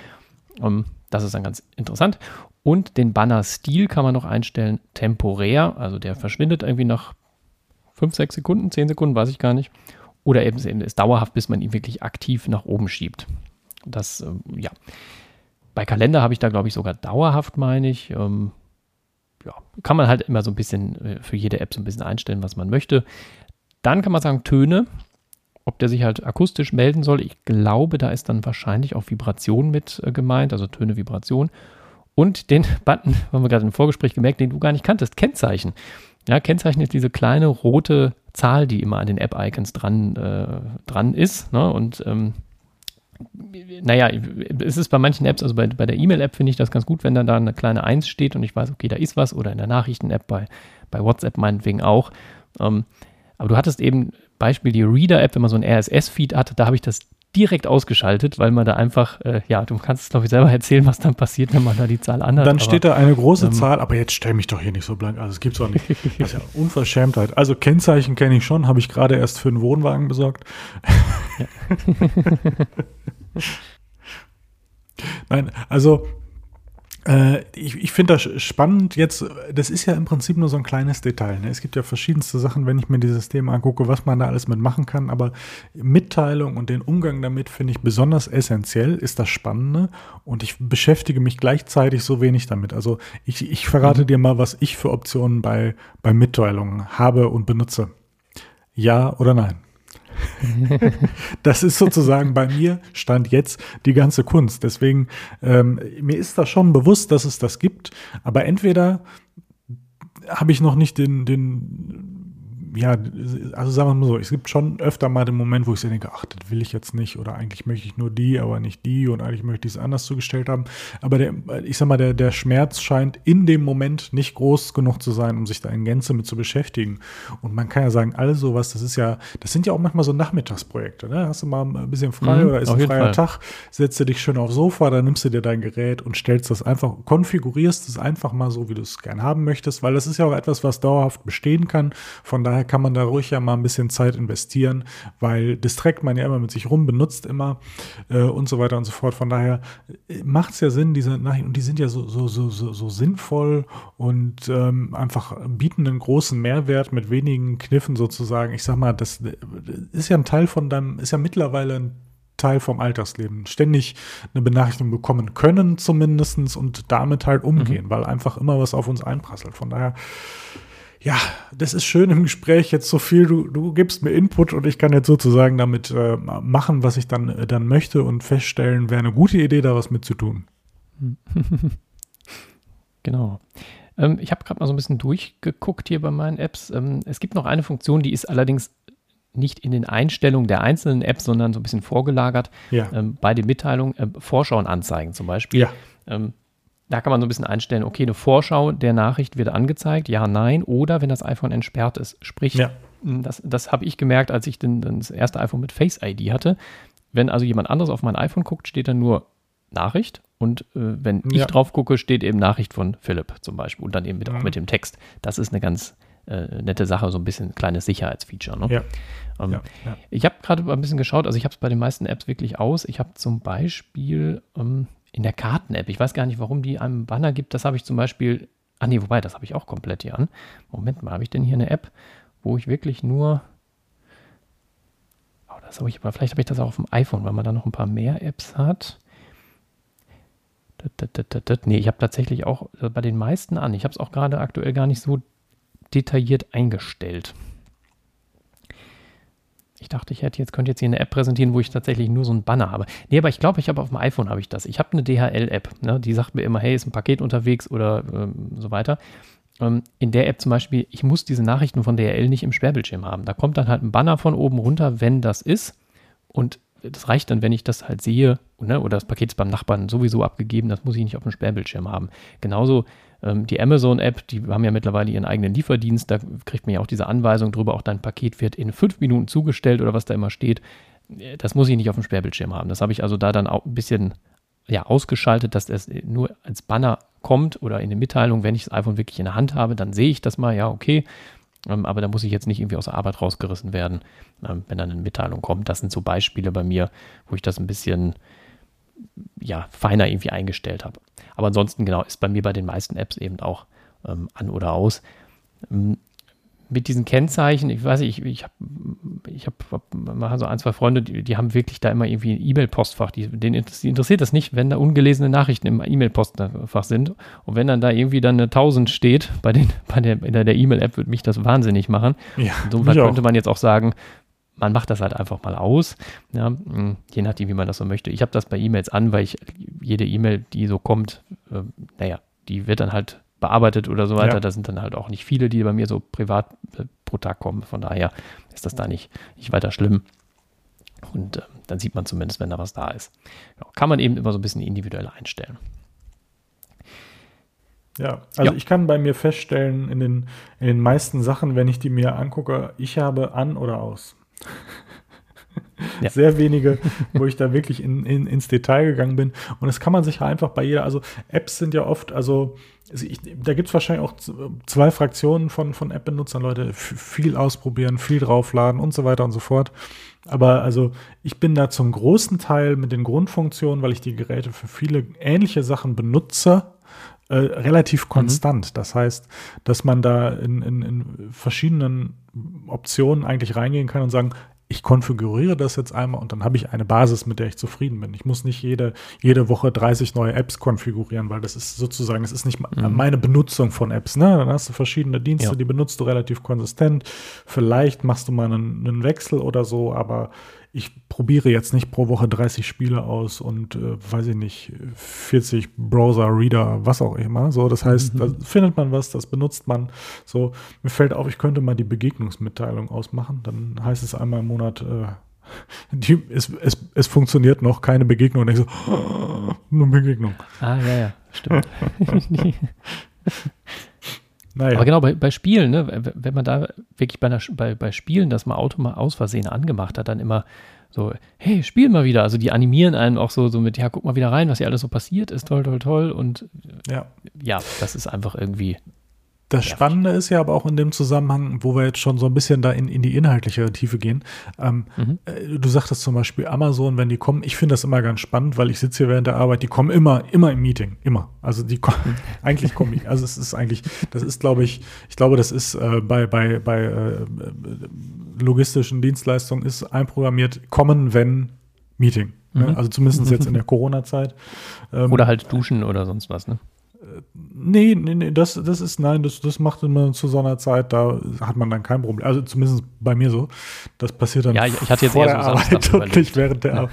Ähm, das ist dann ganz interessant. Und den Banner-Stil kann man noch einstellen, temporär. Also der verschwindet irgendwie nach 5, 6 Sekunden, 10 Sekunden, weiß ich gar nicht. Oder eben ist dauerhaft, bis man ihn wirklich aktiv nach oben schiebt. Das, ähm, ja. bei Kalender habe ich da, glaube ich, sogar dauerhaft, meine ich. Ähm, ja, kann man halt immer so ein bisschen äh, für jede App so ein bisschen einstellen, was man möchte. Dann kann man sagen, Töne, ob der sich halt akustisch melden soll. Ich glaube, da ist dann wahrscheinlich auch Vibration mit äh, gemeint, also Töne, Vibration. Und den Button, haben wir gerade im Vorgespräch gemerkt, den du gar nicht kanntest, Kennzeichen. Ja, Kennzeichen ist diese kleine rote Zahl, die immer an den App-Icons dran, äh, dran ist. Ne? Und ähm, naja, es ist bei manchen Apps, also bei, bei der E-Mail-App finde ich das ganz gut, wenn dann da eine kleine 1 steht und ich weiß, okay, da ist was, oder in der Nachrichten-App, bei, bei WhatsApp meinetwegen auch. Ähm, aber du hattest eben Beispiel die Reader-App, wenn man so ein RSS-Feed hatte, da habe ich das direkt ausgeschaltet, weil man da einfach, äh, ja, du kannst es, glaube ich, selber erzählen, was dann passiert, wenn man da die Zahl anhat. Dann steht da eine große ähm, Zahl, aber jetzt stell mich doch hier nicht so blank. Also es gibt es auch nicht. Das ist ja Unverschämtheit. Also Kennzeichen kenne ich schon, habe ich gerade erst für einen Wohnwagen besorgt. Nein, also ich, ich finde das spannend jetzt, das ist ja im Prinzip nur so ein kleines Detail. Ne? Es gibt ja verschiedenste Sachen, wenn ich mir dieses Thema angucke, was man da alles mitmachen kann, aber Mitteilung und den Umgang damit finde ich besonders essentiell, ist das Spannende und ich beschäftige mich gleichzeitig so wenig damit. Also ich, ich verrate mhm. dir mal, was ich für Optionen bei, bei Mitteilungen habe und benutze. Ja oder nein? das ist sozusagen bei mir stand jetzt die ganze Kunst. Deswegen, ähm, mir ist das schon bewusst, dass es das gibt, aber entweder habe ich noch nicht den, den ja, also sagen wir mal so, es gibt schon öfter mal den Moment, wo ich so denke, ach, das will ich jetzt nicht oder eigentlich möchte ich nur die, aber nicht die und eigentlich möchte ich es anders zugestellt haben. Aber der, ich sag mal, der, der Schmerz scheint in dem Moment nicht groß genug zu sein, um sich da in Gänze mit zu beschäftigen. Und man kann ja sagen, alles sowas, das ist ja, das sind ja auch manchmal so Nachmittagsprojekte, ne? Hast du mal ein bisschen frei mhm, oder ist ein freier Fall. Tag, setzt du dich schön aufs Sofa, dann nimmst du dir dein Gerät und stellst das einfach, konfigurierst es einfach mal so, wie du es gern haben möchtest, weil das ist ja auch etwas, was dauerhaft bestehen kann. Von daher kann man da ruhig ja mal ein bisschen Zeit investieren, weil das trägt man ja immer mit sich rum, benutzt immer äh, und so weiter und so fort. Von daher äh, macht es ja Sinn, diese Nachrichten, und die sind ja so, so, so, so, so sinnvoll und ähm, einfach bieten einen großen Mehrwert mit wenigen Kniffen sozusagen. Ich sag mal, das äh, ist ja ein Teil von deinem, ist ja mittlerweile ein Teil vom Alltagsleben. Ständig eine Benachrichtigung bekommen können zumindestens und damit halt umgehen, mhm. weil einfach immer was auf uns einprasselt. Von daher ja, das ist schön im Gespräch jetzt so viel, du, du gibst mir Input und ich kann jetzt sozusagen damit äh, machen, was ich dann, äh, dann möchte und feststellen, wäre eine gute Idee, da was mit zu tun. genau. Ähm, ich habe gerade mal so ein bisschen durchgeguckt hier bei meinen Apps. Ähm, es gibt noch eine Funktion, die ist allerdings nicht in den Einstellungen der einzelnen Apps, sondern so ein bisschen vorgelagert ja. ähm, bei den Mitteilungen, äh, Vorschauen anzeigen zum Beispiel. Ja. Da kann man so ein bisschen einstellen, okay, eine Vorschau der Nachricht wird angezeigt, ja, nein, oder wenn das iPhone entsperrt ist. Sprich, ja. Hm, das, das habe ich gemerkt, als ich den, das erste iPhone mit Face ID hatte. Wenn also jemand anderes auf mein iPhone guckt, steht dann nur Nachricht und äh, wenn ja. ich drauf gucke, steht eben Nachricht von Philipp zum Beispiel und dann eben mit, mhm. auch mit dem Text. Das ist eine ganz äh, nette Sache, so ein bisschen kleines Sicherheitsfeature. Ne? Ja. Ähm, ja. Ich habe gerade ein bisschen geschaut, also ich habe es bei den meisten Apps wirklich aus. Ich habe zum Beispiel ähm, in der Karten-App. Ich weiß gar nicht, warum die einem Banner gibt. Das habe ich zum Beispiel. Ah, nee, wobei, das habe ich auch komplett hier an. Moment mal, habe ich denn hier eine App, wo ich wirklich nur. Oh, das habe ich, aber vielleicht habe ich das auch auf dem iPhone, weil man da noch ein paar mehr Apps hat. Nee, ich habe tatsächlich auch äh, bei den meisten an. Ich habe es auch gerade aktuell gar nicht so detailliert eingestellt. Ich dachte, ich hätte jetzt, könnte jetzt hier eine App präsentieren, wo ich tatsächlich nur so ein Banner habe. Nee, aber ich glaube, ich habe auf dem iPhone habe ich das. Ich habe eine DHL-App, ne? die sagt mir immer, hey, ist ein Paket unterwegs oder ähm, so weiter. Ähm, in der App zum Beispiel, ich muss diese Nachrichten von DHL nicht im Sperrbildschirm haben. Da kommt dann halt ein Banner von oben runter, wenn das ist. Und das reicht dann, wenn ich das halt sehe, ne? oder das Paket ist beim Nachbarn sowieso abgegeben, das muss ich nicht auf dem Sperrbildschirm haben. Genauso die Amazon-App, die haben ja mittlerweile ihren eigenen Lieferdienst, da kriegt man ja auch diese Anweisung drüber, auch dein Paket wird in fünf Minuten zugestellt oder was da immer steht. Äh, das muss ich nicht auf dem Sperrbildschirm haben. Das habe ich also da dann auch ein bisschen ja, ausgeschaltet, dass das nur als Banner kommt oder in der Mitteilung, wenn ich das iPhone wirklich in der Hand habe, dann sehe ich das mal, ja, okay. Ähm, aber da muss ich jetzt nicht irgendwie aus der Arbeit rausgerissen werden, ähm, wenn dann eine Mitteilung kommt. Das sind so Beispiele bei mir, wo ich das ein bisschen ja, feiner irgendwie eingestellt habe. Aber ansonsten, genau, ist bei mir bei den meisten Apps eben auch ähm, an oder aus. Ähm, mit diesen Kennzeichen, ich weiß nicht, ich, ich habe ich hab, hab, so ein, zwei Freunde, die, die haben wirklich da immer irgendwie ein E-Mail-Postfach. Die, denen interessiert das nicht, wenn da ungelesene Nachrichten im E-Mail-Postfach sind. Und wenn dann da irgendwie dann eine 1000 steht, bei, den, bei der E-Mail-App würde mich das wahnsinnig machen. Ja, Insofern könnte man jetzt auch sagen, man macht das halt einfach mal aus, ja, hm, je nachdem, wie man das so möchte. Ich habe das bei E-Mails an, weil ich jede E-Mail, die so kommt, äh, naja, die wird dann halt bearbeitet oder so weiter. Ja. Da sind dann halt auch nicht viele, die bei mir so privat äh, pro Tag kommen. Von daher ist das da nicht, nicht weiter schlimm. Und äh, dann sieht man zumindest, wenn da was da ist. Genau. Kann man eben immer so ein bisschen individuell einstellen. Ja, also ja. ich kann bei mir feststellen, in den, in den meisten Sachen, wenn ich die mir angucke, ich habe an oder aus. Ja. Sehr wenige, wo ich da wirklich in, in, ins Detail gegangen bin. Und das kann man sich einfach bei jeder, also Apps sind ja oft, also ich, da gibt es wahrscheinlich auch zwei Fraktionen von, von App-Benutzern, Leute, viel ausprobieren, viel draufladen und so weiter und so fort. Aber also ich bin da zum großen Teil mit den Grundfunktionen, weil ich die Geräte für viele ähnliche Sachen benutze, äh, relativ mhm. konstant. Mhm. Das heißt, dass man da in, in, in verschiedenen Optionen eigentlich reingehen kann und sagen, ich konfiguriere das jetzt einmal und dann habe ich eine Basis, mit der ich zufrieden bin. Ich muss nicht jede, jede Woche 30 neue Apps konfigurieren, weil das ist sozusagen, es ist nicht mhm. meine Benutzung von Apps. Ne? Dann hast du verschiedene Dienste, ja. die benutzt du relativ konsistent. Vielleicht machst du mal einen, einen Wechsel oder so, aber ich probiere jetzt nicht pro Woche 30 Spiele aus und äh, weiß ich nicht, 40 Browser, Reader, was auch immer. So, das heißt, mhm. da findet man was, das benutzt man. So, mir fällt auf, ich könnte mal die Begegnungsmitteilung ausmachen. Dann heißt es einmal im Monat, äh, die, es, es, es funktioniert noch, keine Begegnung. Und ich so, oh, eine Begegnung. Ah, ja, ja, stimmt. Naja. Aber genau, bei, bei Spielen, ne, wenn man da wirklich bei, einer, bei, bei Spielen das mal Auto mal aus Versehen angemacht hat, dann immer so, hey, spiel mal wieder. Also die animieren einen auch so, so mit, ja, guck mal wieder rein, was hier alles so passiert ist, toll, toll, toll. Und ja, ja das ist einfach irgendwie das Spannende ist ja aber auch in dem Zusammenhang, wo wir jetzt schon so ein bisschen da in, in die inhaltliche Tiefe gehen. Ähm, mhm. äh, du sagtest zum Beispiel Amazon, wenn die kommen, ich finde das immer ganz spannend, weil ich sitze hier während der Arbeit, die kommen immer, immer im Meeting, immer. Also die kommen, mhm. eigentlich kommen die, also es ist eigentlich, das ist glaube ich, ich glaube, das ist äh, bei, bei, bei äh, logistischen Dienstleistungen ist einprogrammiert, kommen, wenn Meeting. Ne? Mhm. Also zumindest jetzt in der Corona-Zeit. Ähm, oder halt duschen oder sonst was, ne? Nee, nee, nee, das, das ist, nein, das, das macht immer zu so einer Zeit, da hat man dann kein Problem. Also zumindest bei mir so. Das passiert dann ja, ich, ich hatte jetzt vor eher der Arbeit und nicht während der Arbeit.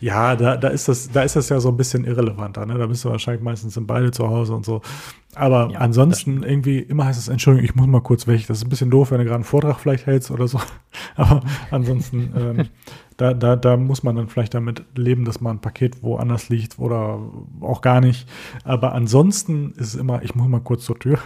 Ja, da, da, ist das, da ist das ja so ein bisschen irrelevanter. Ne? Da bist du wahrscheinlich meistens in beide zu Hause und so. Aber ja, ansonsten irgendwie immer heißt es, Entschuldigung, ich muss mal kurz weg. Das ist ein bisschen doof, wenn du gerade einen Vortrag vielleicht hältst oder so. Aber ansonsten ähm, da, da, da muss man dann vielleicht damit leben, dass man ein Paket woanders liegt oder auch gar nicht. Aber ansonsten ist es immer, ich muss mal kurz zur Tür.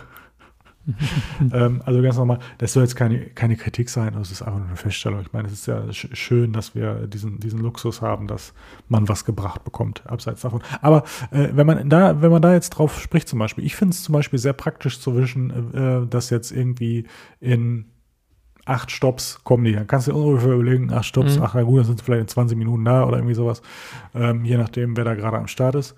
ähm, also ganz normal, das soll jetzt keine, keine Kritik sein, das ist einfach nur eine Feststellung. Ich meine, es ist ja sch schön, dass wir diesen, diesen Luxus haben, dass man was gebracht bekommt, abseits davon. Aber äh, wenn man da, wenn man da jetzt drauf spricht, zum Beispiel, ich finde es zum Beispiel sehr praktisch zu wischen, äh, dass jetzt irgendwie in acht Stops kommen die. Dann kannst du dir ungefähr überlegen, acht Stops, mhm. ach na gut, dann sind sie vielleicht in 20 Minuten da oder irgendwie sowas. Ähm, je nachdem, wer da gerade am Start ist.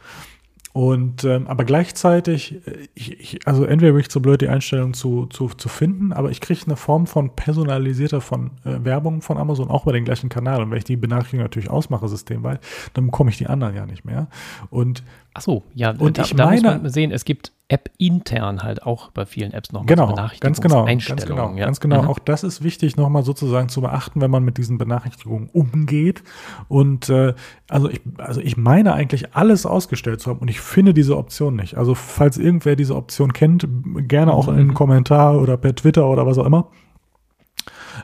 Und ähm, aber gleichzeitig, äh, ich, ich, also entweder bin ich zu blöd, die Einstellung zu, zu, zu finden, aber ich kriege eine Form von personalisierter von äh, Werbung von Amazon auch bei den gleichen Kanal. Und wenn ich die Benachrichtigung natürlich ausmache, systemweit, dann bekomme ich die anderen ja nicht mehr. Und Ach so, ja, und da, ich da meine, muss man sehen, es gibt App-intern halt auch bei vielen Apps nochmal genau, ganz genau, ganz genau, ja. ganz genau. Mhm. Auch das ist wichtig nochmal sozusagen zu beachten, wenn man mit diesen Benachrichtigungen umgeht. Und äh, also ich, also ich meine eigentlich alles ausgestellt zu haben und ich finde diese Option nicht. Also falls irgendwer diese Option kennt, gerne auch mhm. in einen Kommentar oder per Twitter oder was auch immer.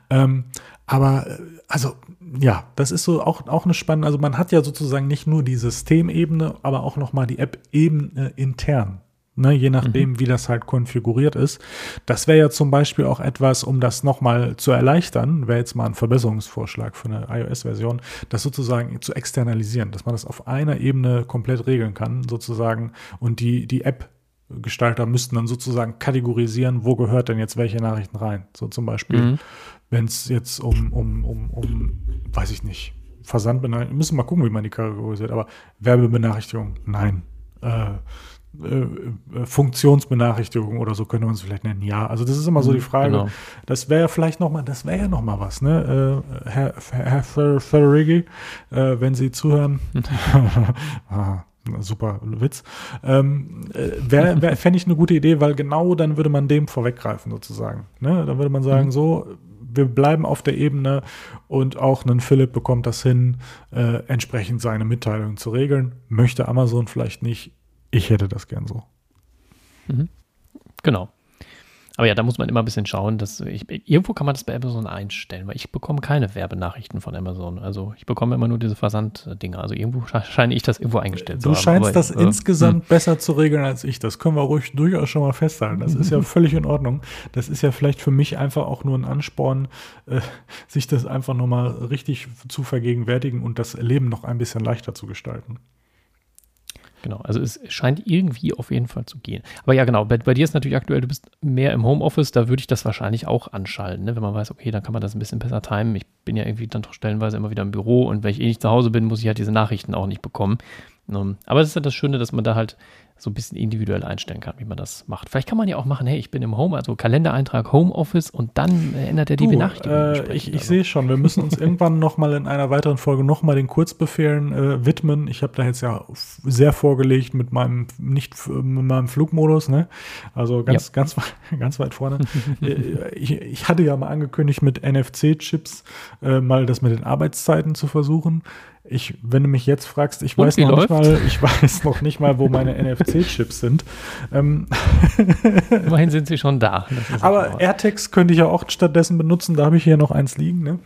Ähm, aber äh, also ja, das ist so auch, auch eine spannende, also man hat ja sozusagen nicht nur die Systemebene, aber auch nochmal die App-Ebene intern. Ne, je nachdem, mhm. wie das halt konfiguriert ist. Das wäre ja zum Beispiel auch etwas, um das nochmal zu erleichtern, wäre jetzt mal ein Verbesserungsvorschlag für eine iOS-Version, das sozusagen zu externalisieren, dass man das auf einer Ebene komplett regeln kann, sozusagen, und die, die App Gestalter müssten dann sozusagen kategorisieren, wo gehört denn jetzt welche Nachrichten rein. So zum Beispiel, mhm. Wenn es jetzt um, um, um, um, weiß ich nicht, Versandbenachrichtigungen, müssen wir mal gucken, wie man die kategorisiert, aber Werbebenachrichtigung, nein. Äh, äh, Funktionsbenachrichtigung oder so könnte man es vielleicht nennen. Ja, also das ist immer so die Frage. Genau. Das wäre ja vielleicht noch mal, das wäre ja noch mal was, ne? Äh, Herr, Herr Ferrigi, äh, wenn Sie zuhören. ah, super Witz. Ähm, äh, wär, wär, Fände ich eine gute Idee, weil genau dann würde man dem vorweggreifen sozusagen. Ne? Dann würde man sagen, mhm. so, wir bleiben auf der Ebene und auch ein Philipp bekommt das hin, äh, entsprechend seine Mitteilungen zu regeln. Möchte Amazon vielleicht nicht. Ich hätte das gern so. Mhm. Genau. Aber ja, da muss man immer ein bisschen schauen, dass ich, irgendwo kann man das bei Amazon einstellen, weil ich bekomme keine Werbenachrichten von Amazon. Also ich bekomme immer nur diese Versanddinger. Also irgendwo scheine ich das irgendwo eingestellt du zu haben. Du scheinst das äh, insgesamt mh. besser zu regeln als ich. Das können wir ruhig durchaus schon mal festhalten. Das ist ja völlig in Ordnung. Das ist ja vielleicht für mich einfach auch nur ein Ansporn, äh, sich das einfach nochmal richtig zu vergegenwärtigen und das Leben noch ein bisschen leichter zu gestalten. Genau, also es scheint irgendwie auf jeden Fall zu gehen. Aber ja, genau, bei, bei dir ist natürlich aktuell, du bist mehr im Homeoffice, da würde ich das wahrscheinlich auch anschalten, ne? wenn man weiß, okay, dann kann man das ein bisschen besser timen. Ich bin ja irgendwie dann doch stellenweise immer wieder im Büro und wenn ich eh nicht zu Hause bin, muss ich halt diese Nachrichten auch nicht bekommen. Um, aber das ist ja das Schöne, dass man da halt so ein bisschen individuell einstellen kann, wie man das macht. Vielleicht kann man ja auch machen, hey, ich bin im Home, also Kalendereintrag Homeoffice und dann ändert er die du, Benachrichtigung. Äh, ich, ich also. sehe schon, wir müssen uns irgendwann nochmal in einer weiteren Folge nochmal den Kurzbefehlen äh, widmen. Ich habe da jetzt ja sehr vorgelegt mit meinem nicht mit meinem Flugmodus, ne? Also ganz, ja. ganz, ganz weit vorne. Äh, ich, ich, hatte ja mal angekündigt, mit NFC-Chips äh, mal das mit den Arbeitszeiten zu versuchen. Ich, wenn du mich jetzt fragst, ich weiß noch nicht mal, ich weiß noch nicht mal, wo meine NFC-Chips sind. Ähm Immerhin sind sie schon da. Aber AirTags könnte ich ja auch stattdessen benutzen. Da habe ich hier noch eins liegen. Ne?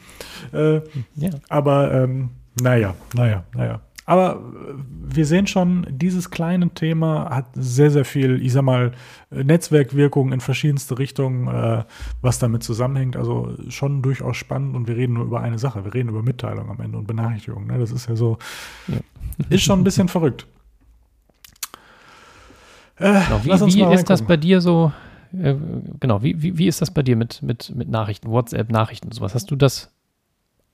Äh, ja. Aber ähm, naja, naja, naja. Aber äh, wir sehen schon, dieses kleine Thema hat sehr, sehr viel, ich sag mal, Netzwerkwirkung in verschiedenste Richtungen, äh, was damit zusammenhängt. Also schon durchaus spannend und wir reden nur über eine Sache. Wir reden über Mitteilung am Ende und Benachrichtigung. Ne? Das ist ja so, ja. ist schon ein bisschen verrückt. Äh, genau, wie, wie ist das bei dir so? Äh, genau, wie, wie, wie ist das bei dir mit, mit, mit Nachrichten, WhatsApp, Nachrichten und sowas? Hast du das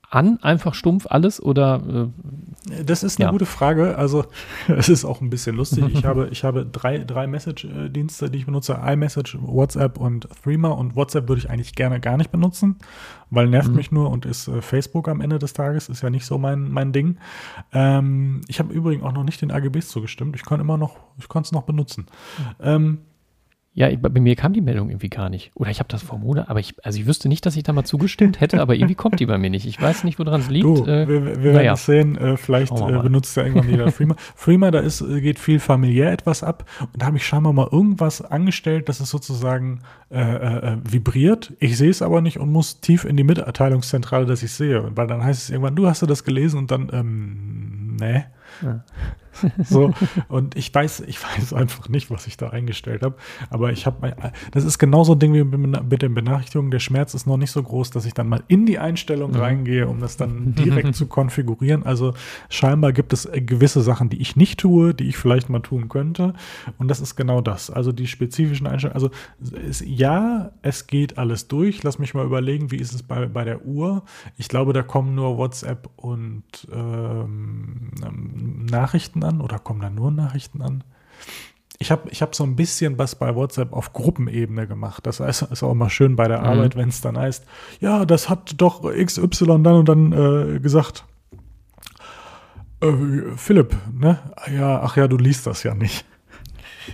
an, einfach stumpf alles oder? Äh, das ist eine ja. gute Frage. Also es ist auch ein bisschen lustig. Ich habe, ich habe drei, drei Message-Dienste, die ich benutze: iMessage, WhatsApp und Threema. Und WhatsApp würde ich eigentlich gerne gar nicht benutzen, weil nervt mhm. mich nur und ist äh, Facebook am Ende des Tages ist ja nicht so mein, mein Ding. Ähm, ich habe übrigens auch noch nicht den AGBs zugestimmt. Ich kann immer noch, ich konnte es noch benutzen. Mhm. Ähm, ja, bei mir kam die Meldung irgendwie gar nicht. Oder ich habe das vor Monat, aber ich, also ich wüsste nicht, dass ich da mal zugestimmt hätte, aber irgendwie kommt die bei mir nicht. Ich weiß nicht, woran es liegt. Du, äh, wir, wir werden es sehen. Äh, vielleicht äh, benutzt ja irgendwann wieder Freema. Freema, da ist, äh, geht viel familiär etwas ab. Und da habe ich scheinbar mal irgendwas angestellt, dass es sozusagen vibriert. Ich sehe es aber nicht und muss tief in die Mitteilungszentrale, dass ich sehe. Weil dann heißt es irgendwann, du hast du das gelesen und dann, ähm, nee. Ja. so, und ich weiß, ich weiß einfach nicht, was ich da eingestellt habe. Aber ich habe, das ist genauso ein Ding wie mit den Benachrichtigungen. Der Schmerz ist noch nicht so groß, dass ich dann mal in die Einstellung mhm. reingehe, um das dann direkt zu konfigurieren. Also scheinbar gibt es gewisse Sachen, die ich nicht tue, die ich vielleicht mal tun könnte. Und das ist genau das. Also die spezifischen Einstellungen. Also ist, ja, es geht alles durch. Lass mich mal überlegen, wie ist es bei, bei der Uhr? Ich glaube, da kommen nur WhatsApp und ähm, Nachrichten an oder kommen da nur Nachrichten an? Ich habe ich hab so ein bisschen was bei WhatsApp auf Gruppenebene gemacht. Das heißt, ist auch mal schön bei der mhm. Arbeit, wenn es dann heißt, ja, das hat doch XY dann und dann äh, gesagt. Äh, Philipp, ne? Ja, ach ja, du liest das ja nicht.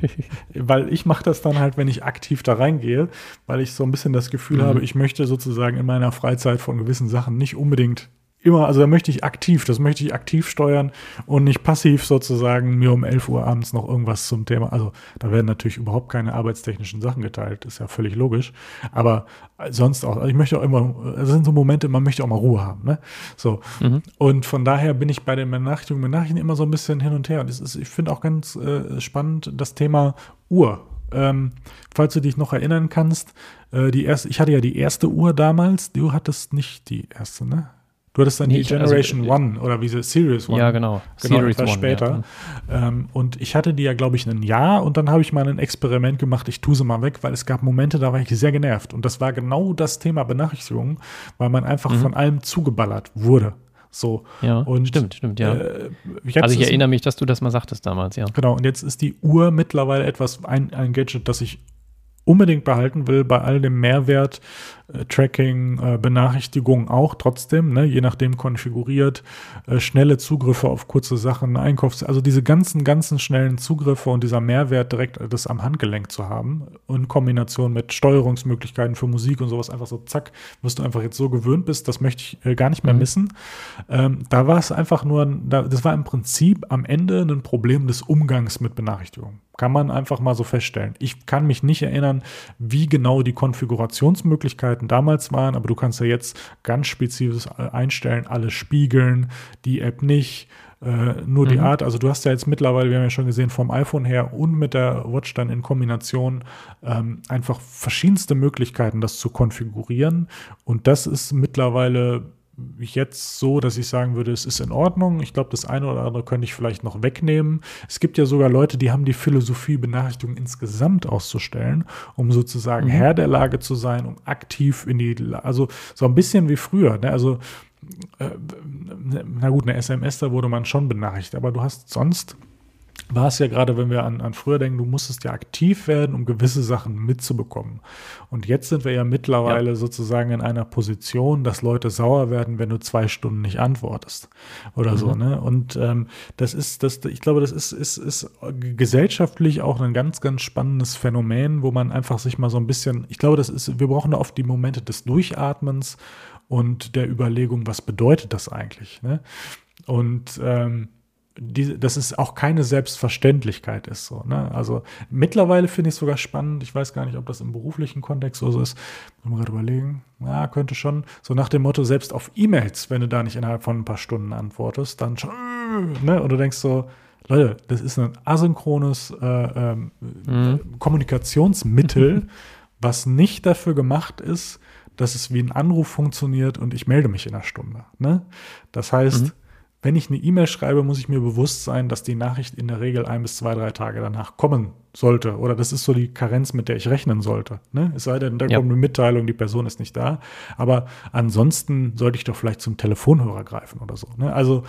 weil ich mache das dann halt, wenn ich aktiv da reingehe, weil ich so ein bisschen das Gefühl mhm. habe, ich möchte sozusagen in meiner Freizeit von gewissen Sachen nicht unbedingt immer, also da möchte ich aktiv, das möchte ich aktiv steuern und nicht passiv sozusagen mir um 11 Uhr abends noch irgendwas zum Thema. Also da werden natürlich überhaupt keine arbeitstechnischen Sachen geteilt, ist ja völlig logisch. Aber sonst auch, also ich möchte auch immer, das sind so Momente, man möchte auch mal Ruhe haben, ne? So. Mhm. Und von daher bin ich bei den Benachrichtigungen, Benachrichtigungen immer so ein bisschen hin und her. Und ist, ich finde auch ganz äh, spannend das Thema Uhr. Ähm, falls du dich noch erinnern kannst, äh, die erste, ich hatte ja die erste Uhr damals, du hattest nicht die erste, ne? Du hattest dann nee, die also, Generation also, One oder wie sie Series One. Ja, genau. genau Series etwas One, später. Ja. Ähm, und ich hatte die ja, glaube ich, ein Jahr und dann habe ich mal ein Experiment gemacht. Ich tue sie mal weg, weil es gab Momente, da war ich sehr genervt. Und das war genau das Thema Benachrichtigungen, weil man einfach mhm. von allem zugeballert wurde. So. Ja, und, stimmt, stimmt, ja. Äh, also ich erinnere mich, dass du das mal sagtest damals, ja. Genau, und jetzt ist die Uhr mittlerweile etwas, ein, ein Gadget, das ich unbedingt behalten will, bei all dem Mehrwert, äh, Tracking, äh, Benachrichtigungen auch trotzdem, ne, je nachdem konfiguriert, äh, schnelle Zugriffe auf kurze Sachen, Einkaufs-, also diese ganzen, ganzen schnellen Zugriffe und dieser Mehrwert direkt äh, das am Handgelenk zu haben, in Kombination mit Steuerungsmöglichkeiten für Musik und sowas, einfach so zack, wirst du einfach jetzt so gewöhnt bist, das möchte ich äh, gar nicht mehr mhm. missen. Ähm, da war es einfach nur, da, das war im Prinzip am Ende ein Problem des Umgangs mit Benachrichtigungen. Kann man einfach mal so feststellen. Ich kann mich nicht erinnern, wie genau die Konfigurationsmöglichkeiten damals waren, aber du kannst ja jetzt ganz spezifisch einstellen, alles spiegeln, die App nicht, äh, nur mhm. die Art. Also du hast ja jetzt mittlerweile, wir haben ja schon gesehen, vom iPhone her und mit der Watch dann in Kombination ähm, einfach verschiedenste Möglichkeiten, das zu konfigurieren. Und das ist mittlerweile jetzt so, dass ich sagen würde, es ist in Ordnung. Ich glaube, das eine oder andere könnte ich vielleicht noch wegnehmen. Es gibt ja sogar Leute, die haben die Philosophie, Benachrichtigungen insgesamt auszustellen, um sozusagen mhm. Herr der Lage zu sein, um aktiv in die, also so ein bisschen wie früher. Ne? Also äh, na gut, eine SMS, da wurde man schon benachrichtigt, aber du hast sonst war es ja gerade, wenn wir an, an früher denken, du musstest ja aktiv werden, um gewisse Sachen mitzubekommen. Und jetzt sind wir ja mittlerweile ja. sozusagen in einer Position, dass Leute sauer werden, wenn du zwei Stunden nicht antwortest oder mhm. so. Ne? Und ähm, das ist, das, ich glaube, das ist, ist, ist gesellschaftlich auch ein ganz, ganz spannendes Phänomen, wo man einfach sich mal so ein bisschen, ich glaube, das ist, wir brauchen da oft die Momente des Durchatmens und der Überlegung, was bedeutet das eigentlich? Ne? Und ähm, die, dass es auch keine Selbstverständlichkeit ist. So, ne? Also mittlerweile finde ich es sogar spannend. Ich weiß gar nicht, ob das im beruflichen Kontext so ist. Muss man gerade überlegen. Ja, könnte schon. So nach dem Motto, selbst auf E-Mails, wenn du da nicht innerhalb von ein paar Stunden antwortest, dann schon, ne? Und du denkst so, Leute, das ist ein asynchrones äh, ähm, mhm. Kommunikationsmittel, was nicht dafür gemacht ist, dass es wie ein Anruf funktioniert und ich melde mich in einer Stunde. Ne? Das heißt, mhm wenn ich eine E-Mail schreibe, muss ich mir bewusst sein, dass die Nachricht in der Regel ein bis zwei, drei Tage danach kommen sollte. Oder das ist so die Karenz, mit der ich rechnen sollte. Ne? Es sei denn, da ja. kommt eine Mitteilung, die Person ist nicht da. Aber ansonsten sollte ich doch vielleicht zum Telefonhörer greifen oder so. Ne? Also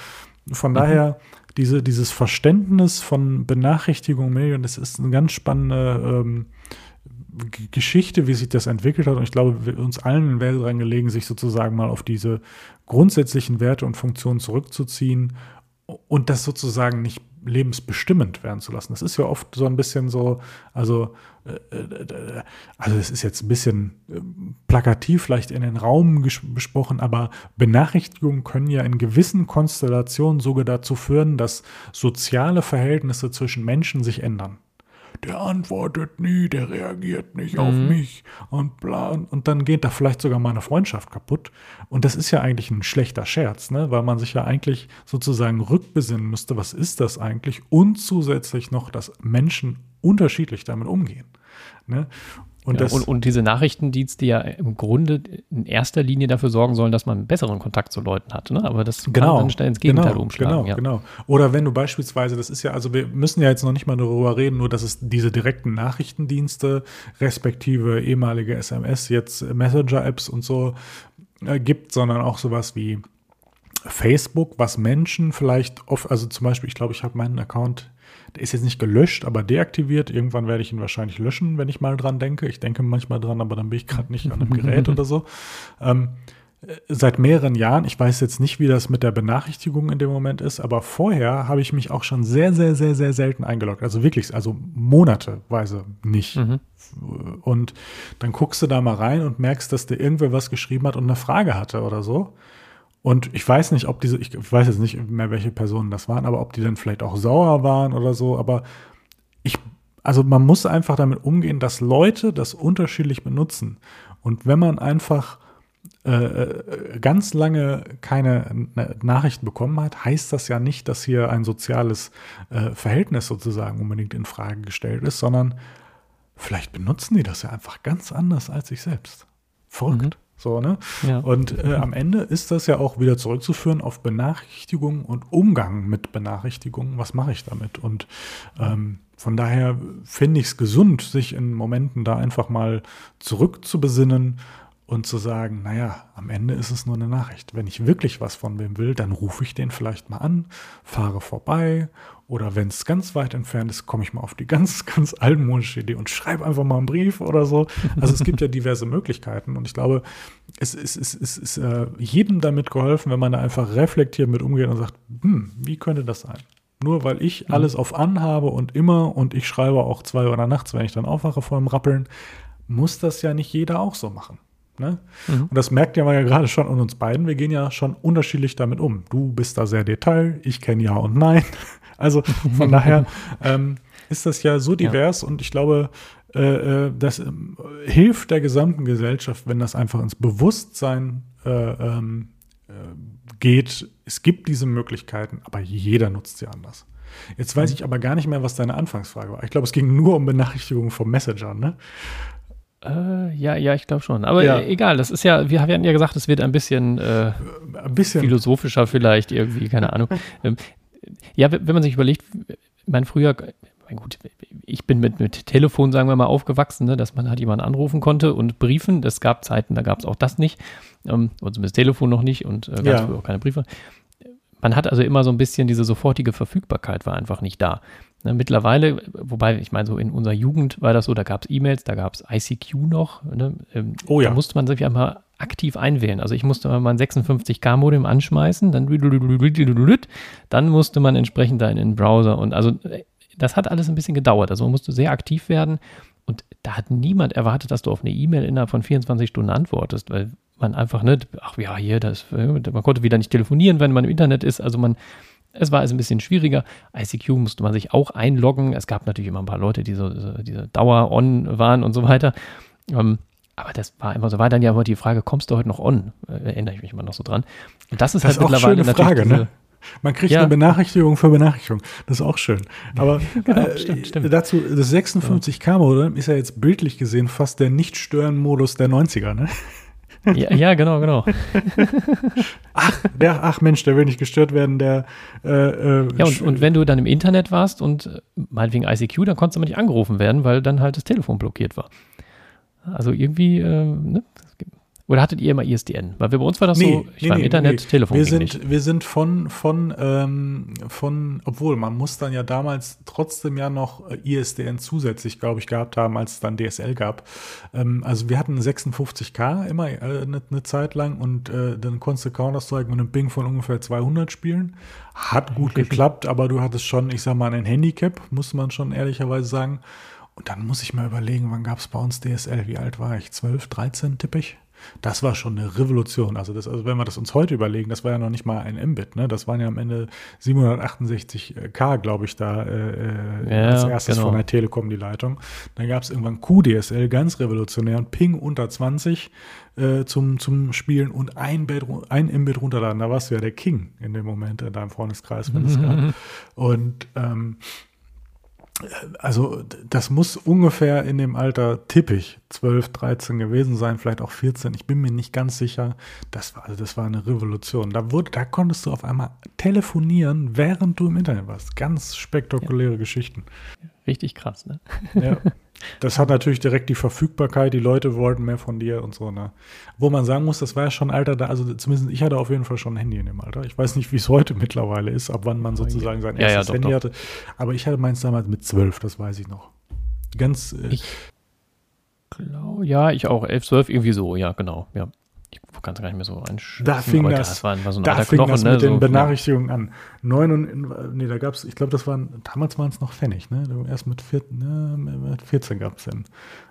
von mhm. daher, diese, dieses Verständnis von Benachrichtigungen, das ist eine ganz spannende ähm, Geschichte, wie sich das entwickelt hat. Und ich glaube, uns allen wäre daran gelegen, sich sozusagen mal auf diese grundsätzlichen Werte und Funktionen zurückzuziehen und das sozusagen nicht lebensbestimmend werden zu lassen. Das ist ja oft so ein bisschen so, also, äh, äh, also es ist jetzt ein bisschen äh, plakativ vielleicht in den Raum besprochen, aber Benachrichtigungen können ja in gewissen Konstellationen sogar dazu führen, dass soziale Verhältnisse zwischen Menschen sich ändern der antwortet nie, der reagiert nicht mhm. auf mich und bla. Und dann geht da vielleicht sogar mal eine Freundschaft kaputt. Und das ist ja eigentlich ein schlechter Scherz, ne? weil man sich ja eigentlich sozusagen rückbesinnen müsste, was ist das eigentlich? Und zusätzlich noch, dass Menschen unterschiedlich damit umgehen. Ne? Und, ja, und, und, diese Nachrichtendienste, die ja im Grunde in erster Linie dafür sorgen sollen, dass man einen besseren Kontakt zu Leuten hat. Ne? Aber das genau, kann dann schnell ins Gegenteil genau, umschlagen. Genau, ja. genau. Oder wenn du beispielsweise, das ist ja, also wir müssen ja jetzt noch nicht mal darüber reden, nur dass es diese direkten Nachrichtendienste, respektive ehemalige SMS, jetzt Messenger-Apps und so äh, gibt, sondern auch sowas wie Facebook, was Menschen vielleicht oft, also zum Beispiel, ich glaube, ich habe meinen Account der ist jetzt nicht gelöscht, aber deaktiviert. Irgendwann werde ich ihn wahrscheinlich löschen, wenn ich mal dran denke. Ich denke manchmal dran, aber dann bin ich gerade nicht an einem Gerät oder so. Ähm, seit mehreren Jahren, ich weiß jetzt nicht, wie das mit der Benachrichtigung in dem Moment ist, aber vorher habe ich mich auch schon sehr, sehr, sehr, sehr selten eingeloggt. Also wirklich, also monateweise nicht. Mhm. Und dann guckst du da mal rein und merkst, dass der irgendwer was geschrieben hat und eine Frage hatte oder so. Und ich weiß nicht, ob diese, ich weiß jetzt nicht mehr, welche Personen das waren, aber ob die dann vielleicht auch sauer waren oder so. Aber ich, also man muss einfach damit umgehen, dass Leute das unterschiedlich benutzen. Und wenn man einfach äh, äh ganz lange keine Nachrichten bekommen hat, heißt das ja nicht, dass hier ein soziales äh, Verhältnis sozusagen unbedingt in Frage gestellt ist, sondern vielleicht benutzen die das ja einfach ganz anders als ich selbst. Verrückt. Mhm. So, ne? Ja. Und äh, am Ende ist das ja auch wieder zurückzuführen auf Benachrichtigungen und Umgang mit Benachrichtigungen. Was mache ich damit? Und ähm, von daher finde ich es gesund, sich in Momenten da einfach mal zurückzubesinnen und zu sagen, naja, am Ende ist es nur eine Nachricht. Wenn ich wirklich was von wem will, dann rufe ich den vielleicht mal an, fahre vorbei oder wenn es ganz weit entfernt ist, komme ich mal auf die ganz, ganz altmodische Idee und schreibe einfach mal einen Brief oder so. Also es gibt ja diverse Möglichkeiten und ich glaube, es ist, es ist, es ist äh, jedem damit geholfen, wenn man da einfach reflektiert mit umgeht und sagt, hm, wie könnte das sein? Nur weil ich mhm. alles auf anhabe und immer und ich schreibe auch zwei Uhr nachts, wenn ich dann aufwache vor dem Rappeln, muss das ja nicht jeder auch so machen. Ne? Mhm. Und das merkt ja man ja gerade schon an uns beiden. Wir gehen ja schon unterschiedlich damit um. Du bist da sehr detail, ich kenne Ja und Nein. Also von daher ähm, ist das ja so divers ja. und ich glaube, äh, äh das äh, hilft der gesamten Gesellschaft, wenn das einfach ins Bewusstsein äh, ähm, äh, geht. Es gibt diese Möglichkeiten, aber jeder nutzt sie anders. Jetzt weiß mhm. ich aber gar nicht mehr, was deine Anfangsfrage war. Ich glaube, es ging nur um Benachrichtigungen vom Messenger, ne? Äh, ja, ja, ich glaube schon. Aber ja. egal, das ist ja, wir hatten ja gesagt, es wird ein bisschen, äh, ein bisschen philosophischer vielleicht irgendwie, keine Ahnung. ja, wenn man sich überlegt, mein früher, mein gut, ich bin mit, mit Telefon, sagen wir mal, aufgewachsen, ne, dass man halt jemanden anrufen konnte und Briefen. Das gab Zeiten, da gab es auch das nicht. Ähm, oder zumindest Telefon noch nicht und äh, ganz ja. früher auch keine Briefe. Man hat also immer so ein bisschen diese sofortige Verfügbarkeit war einfach nicht da. Ne, mittlerweile, wobei, ich meine, so in unserer Jugend war das so, da gab es E-Mails, da gab es ICQ noch. Ne, ähm, oh ja. Da musste man sich einmal aktiv einwählen. Also ich musste mal ein 56K-Modem anschmeißen, dann, dann musste man entsprechend da in den Browser und also äh, das hat alles ein bisschen gedauert. Also man musste sehr aktiv werden und da hat niemand erwartet, dass du auf eine E-Mail innerhalb von 24 Stunden antwortest, weil man einfach nicht, ach ja, hier, das, äh, man konnte wieder nicht telefonieren, wenn man im Internet ist. Also man, es war also ein bisschen schwieriger. ICQ musste man sich auch einloggen. Es gab natürlich immer ein paar Leute, die so diese Dauer on waren und so weiter. Ähm, aber das war immer so weiter. Dann ja immer die Frage, kommst du heute noch on? Äh, erinnere ich mich immer noch so dran. Und das ist das halt ist mittlerweile eine Frage, diese, ne? Man kriegt ja. eine Benachrichtigung für Benachrichtigung. Das ist auch schön. Aber genau, äh, stimmt, stimmt. dazu, das 56K-Modem ist ja jetzt bildlich gesehen fast der Nicht-Stören-Modus der 90er, ne? Ja, ja, genau, genau. ach, der, ach Mensch, der will nicht gestört werden, der. Äh, äh, ja, und, und wenn du dann im Internet warst und äh, meinetwegen ICQ, dann konntest du aber nicht angerufen werden, weil dann halt das Telefon blockiert war. Also irgendwie, äh, ne, oder hattet ihr immer ISDN? Weil bei uns war das nee, so, ich nee, war im nee, Internet. Telefon. Wir sind, nicht. wir sind von, von, ähm, von, obwohl man muss dann ja damals trotzdem ja noch äh, ISDN zusätzlich, glaube ich, gehabt haben, als es dann DSL gab. Ähm, also wir hatten 56K immer äh, eine, eine Zeit lang und äh, dann konntest du Counter-Strike mit einem Ping von ungefähr 200 spielen. Hat gut geklappt, aber du hattest schon, ich sag mal, ein Handicap, muss man schon ehrlicherweise sagen. Und dann muss ich mal überlegen, wann gab es bei uns DSL? Wie alt war ich? 12, 13 tippe ich? Das war schon eine Revolution. Also, das, also wenn wir das uns heute überlegen, das war ja noch nicht mal ein Mbit, ne? Das waren ja am Ende 768K, glaube ich, da äh, äh, ja, als erstes genau. von der Telekom die Leitung. Dann gab es irgendwann QDSL, ganz revolutionär, und Ping unter 20 äh, zum, zum Spielen und ein, Bit, ein Mbit runterladen. Da warst du ja der King in dem Moment in deinem Freundeskreis, wenn es gab. Und ähm, also das muss ungefähr in dem Alter tippig 12, 13 gewesen sein, vielleicht auch 14. Ich bin mir nicht ganz sicher. Das war, also das war eine Revolution. Da, wurde, da konntest du auf einmal telefonieren, während du im Internet warst. Ganz spektakuläre ja. Geschichten. Richtig krass, ne? Ja. Das hat natürlich direkt die Verfügbarkeit, die Leute wollten mehr von dir und so, ne? Wo man sagen muss, das war ja schon Alter da, also zumindest ich hatte auf jeden Fall schon ein Handy in dem Alter. Ich weiß nicht, wie es heute mittlerweile ist, ab wann man sozusagen sein erstes ja, ja, doch, Handy doch. hatte. Aber ich hatte meins damals mit zwölf, das weiß ich noch. Ganz. Äh, ich glaube, ja, ich auch, elf, zwölf, irgendwie so, ja, genau, ja ich kann es gar nicht mehr so einschätzen. Da fing das, das, war, war so da fing Knochen, das mit ne, den so, Benachrichtigungen an. Neun und, nee, da gab es, ich glaube, das waren, damals waren es noch Pfennig, ne? Erst mit, vier, ne, mit 14 gab es den,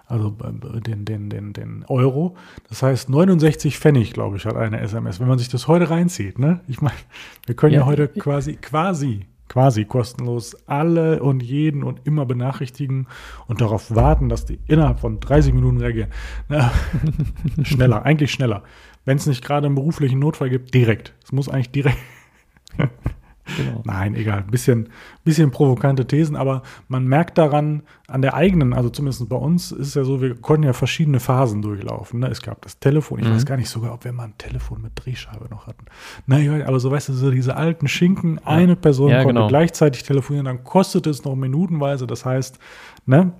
also den, den, den, den Euro. Das heißt, 69 Pfennig, glaube ich, hat eine SMS. Wenn man sich das heute reinzieht, ne? Ich meine, wir können ja, ja heute quasi, quasi quasi kostenlos alle und jeden und immer benachrichtigen und darauf warten, dass die innerhalb von 30 Minuten reagieren. Schneller, eigentlich schneller. Wenn es nicht gerade einen beruflichen Notfall gibt, direkt. Es muss eigentlich direkt. Genau. Nein, egal. Bisschen, bisschen provokante Thesen, aber man merkt daran, an der eigenen, also zumindest bei uns ist es ja so, wir konnten ja verschiedene Phasen durchlaufen. Ne? Es gab das Telefon, ich mhm. weiß gar nicht sogar, ob wir mal ein Telefon mit Drehscheibe noch hatten. Naja, aber so weißt du, so diese alten Schinken, eine Person ja, konnte genau. gleichzeitig telefonieren, dann kostet es noch minutenweise. Das heißt, ne?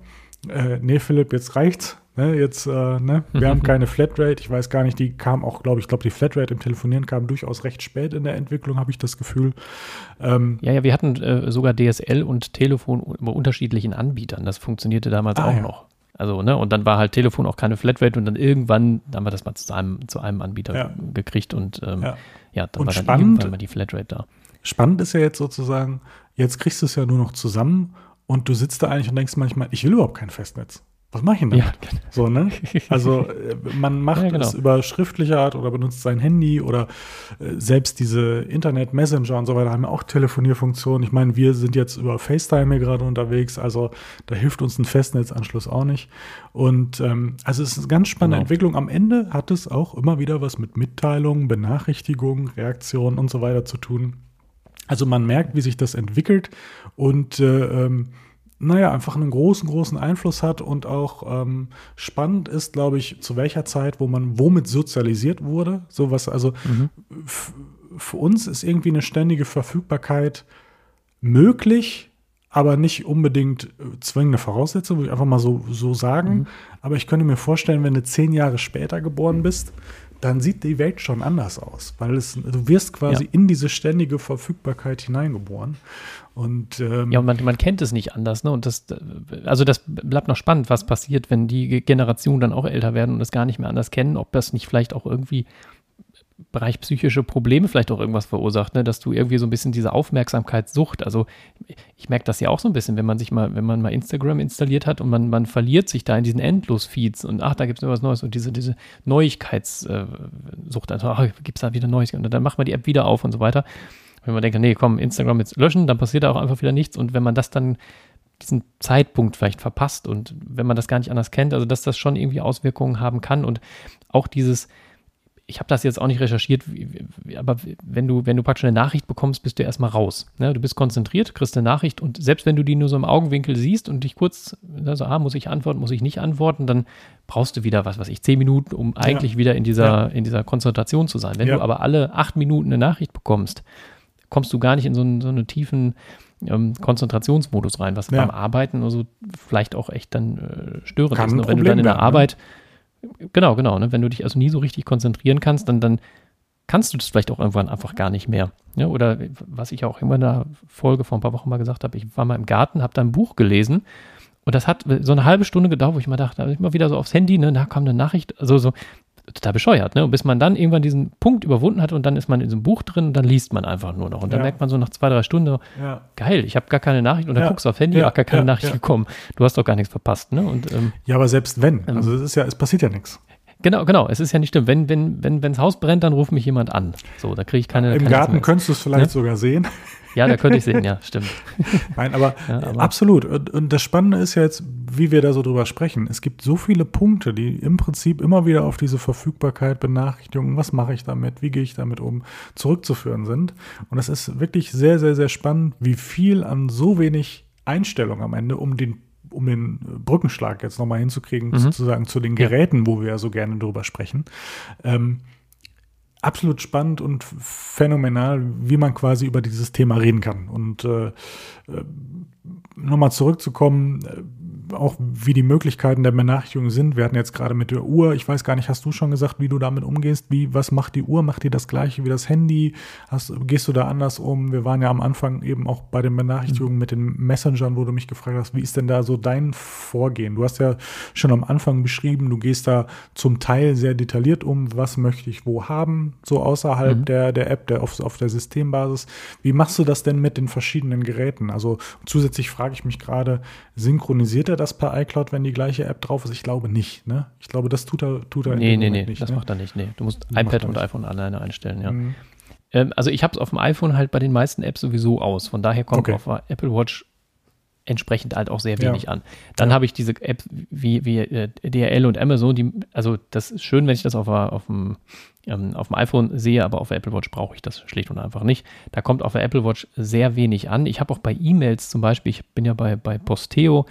Äh, nee, Philipp, jetzt reicht's. Ne, jetzt, äh, ne, wir haben keine Flatrate. Ich weiß gar nicht, die kam auch, glaube ich, glaube die Flatrate im Telefonieren kam durchaus recht spät in der Entwicklung, habe ich das Gefühl. Ähm, ja, ja, wir hatten äh, sogar DSL und Telefon bei unterschiedlichen Anbietern. Das funktionierte damals ah, auch ja. noch. Also, ne, und dann war halt Telefon auch keine Flatrate und dann irgendwann haben wir das mal zu einem, zu einem Anbieter ja. gekriegt und ähm, ja. ja. dann und war dann spannend, irgendwann mal die Flatrate da. Spannend ist ja jetzt sozusagen, jetzt kriegst du es ja nur noch zusammen und du sitzt da eigentlich und denkst manchmal, ich will überhaupt kein Festnetz was mache ich denn damit? Ja, genau. So, ne? Also äh, man macht ja, genau. es über schriftliche Art oder benutzt sein Handy oder äh, selbst diese Internet-Messenger und so weiter haben ja auch Telefonierfunktionen. Ich meine, wir sind jetzt über FaceTime hier gerade unterwegs, also da hilft uns ein Festnetzanschluss auch nicht. Und ähm, also es ist eine ganz spannende genau. Entwicklung. Am Ende hat es auch immer wieder was mit Mitteilungen, Benachrichtigungen, Reaktionen und so weiter zu tun. Also man merkt, wie sich das entwickelt und äh, ähm, naja, einfach einen großen, großen Einfluss hat und auch ähm, spannend ist, glaube ich, zu welcher Zeit, wo man womit sozialisiert wurde. Sowas, also mhm. für uns ist irgendwie eine ständige Verfügbarkeit möglich, aber nicht unbedingt äh, zwingende Voraussetzung, würde ich einfach mal so, so sagen. Mhm. Aber ich könnte mir vorstellen, wenn du zehn Jahre später geboren bist, dann sieht die Welt schon anders aus, weil es, du wirst quasi ja. in diese ständige Verfügbarkeit hineingeboren. Und, ähm, ja, und man, man kennt es nicht anders, ne? Und das, also das bleibt noch spannend, was passiert, wenn die Generationen dann auch älter werden und es gar nicht mehr anders kennen, ob das nicht vielleicht auch irgendwie Bereich psychische Probleme vielleicht auch irgendwas verursacht, ne? dass du irgendwie so ein bisschen diese Aufmerksamkeitssucht, also ich merke das ja auch so ein bisschen, wenn man sich mal, wenn man mal Instagram installiert hat und man, man verliert sich da in diesen Endlos-Feeds und ach, da gibt es irgendwas Neues und diese, diese Neuigkeitssucht, also gibt es da wieder Neues und dann macht man die App wieder auf und so weiter. Wenn man denkt, nee, komm, Instagram jetzt löschen, dann passiert da auch einfach wieder nichts und wenn man das dann diesen Zeitpunkt vielleicht verpasst und wenn man das gar nicht anders kennt, also dass das schon irgendwie Auswirkungen haben kann und auch dieses, ich habe das jetzt auch nicht recherchiert, aber wenn du, wenn du praktisch eine Nachricht bekommst, bist du erstmal raus. Ne? Du bist konzentriert, kriegst eine Nachricht und selbst wenn du die nur so im Augenwinkel siehst und dich kurz, also, ah, muss ich antworten, muss ich nicht antworten, dann brauchst du wieder, was weiß ich, zehn Minuten, um eigentlich ja. wieder in dieser, ja. in dieser Konzentration zu sein. Wenn ja. du aber alle acht Minuten eine Nachricht bekommst, kommst du gar nicht in so einen, so einen tiefen ähm, Konzentrationsmodus rein, was beim Arbeiten also vielleicht auch echt dann äh, störend Kann ist. Und wenn du dann in der ne? Arbeit Genau, genau. Ne? Wenn du dich also nie so richtig konzentrieren kannst, dann, dann kannst du das vielleicht auch irgendwann einfach gar nicht mehr. Ja, oder was ich auch immer in der Folge vor ein paar Wochen mal gesagt habe, ich war mal im Garten, habe da ein Buch gelesen und das hat so eine halbe Stunde gedauert, wo ich mal dachte, immer wieder so aufs Handy, ne, da kam eine Nachricht, also so, total bescheuert, ne? Und bis man dann irgendwann diesen Punkt überwunden hat und dann ist man in diesem Buch drin und dann liest man einfach nur noch. Und dann ja. merkt man so nach zwei, drei Stunden, ja. geil, ich habe gar keine Nachricht und dann ja. guckst du auf Handy, ja. ach, gar keine Nachricht gekommen. Du hast doch gar nichts verpasst, ne? Und, ähm, ja, aber selbst wenn, ähm, also es ist ja, es passiert ja nichts. Genau, genau. Es ist ja nicht schlimm. Wenn, wenn, wenn, wenn das Haus brennt, dann ruft mich jemand an. So, da kriege ich keine. Im keine Garten SMS. könntest du es vielleicht ne? sogar sehen. Ja, da könnte ich sehen, ja, stimmt. Nein, aber, ja, aber, absolut. Und, und das Spannende ist ja jetzt, wie wir da so drüber sprechen. Es gibt so viele Punkte, die im Prinzip immer wieder auf diese Verfügbarkeit, Benachrichtigungen, was mache ich damit, wie gehe ich damit um, zurückzuführen sind. Und es ist wirklich sehr, sehr, sehr spannend, wie viel an so wenig Einstellung am Ende, um den um den Brückenschlag jetzt nochmal hinzukriegen, mhm. sozusagen zu den Geräten, wo wir ja so gerne drüber sprechen. Ähm, absolut spannend und phänomenal, wie man quasi über dieses Thema reden kann. Und äh, äh nochmal zurückzukommen, äh, auch wie die Möglichkeiten der Benachrichtigung sind. Wir hatten jetzt gerade mit der Uhr, ich weiß gar nicht, hast du schon gesagt, wie du damit umgehst? Wie, was macht die Uhr? Macht die das gleiche wie das Handy? Hast, gehst du da anders um? Wir waren ja am Anfang eben auch bei den Benachrichtigungen mhm. mit den Messengern, wo du mich gefragt hast, wie ist denn da so dein Vorgehen? Du hast ja schon am Anfang beschrieben, du gehst da zum Teil sehr detailliert um, was möchte ich wo haben, so außerhalb mhm. der, der App, der auf, auf der Systembasis. Wie machst du das denn mit den verschiedenen Geräten? Also zusätzlich frage ich mich gerade, synchronisiert er er das per iCloud, wenn die gleiche App drauf ist? Ich glaube nicht. Ne? Ich glaube, das tut er, tut er nee, nee, nee, nicht. Das ne? macht er nicht. Nee. Du musst das iPad und iPhone alleine einstellen, ja. Mhm. Ähm, also ich habe es auf dem iPhone halt bei den meisten Apps sowieso aus. Von daher kommt okay. auf der Apple Watch entsprechend halt auch sehr wenig ja. an. Dann ja. habe ich diese App wie, wie äh, DRL und Amazon, die, also das ist schön, wenn ich das auf, auf, dem, ähm, auf dem iPhone sehe, aber auf der Apple Watch brauche ich das schlicht und einfach nicht. Da kommt auf der Apple Watch sehr wenig an. Ich habe auch bei E-Mails zum Beispiel, ich bin ja bei, bei Posteo,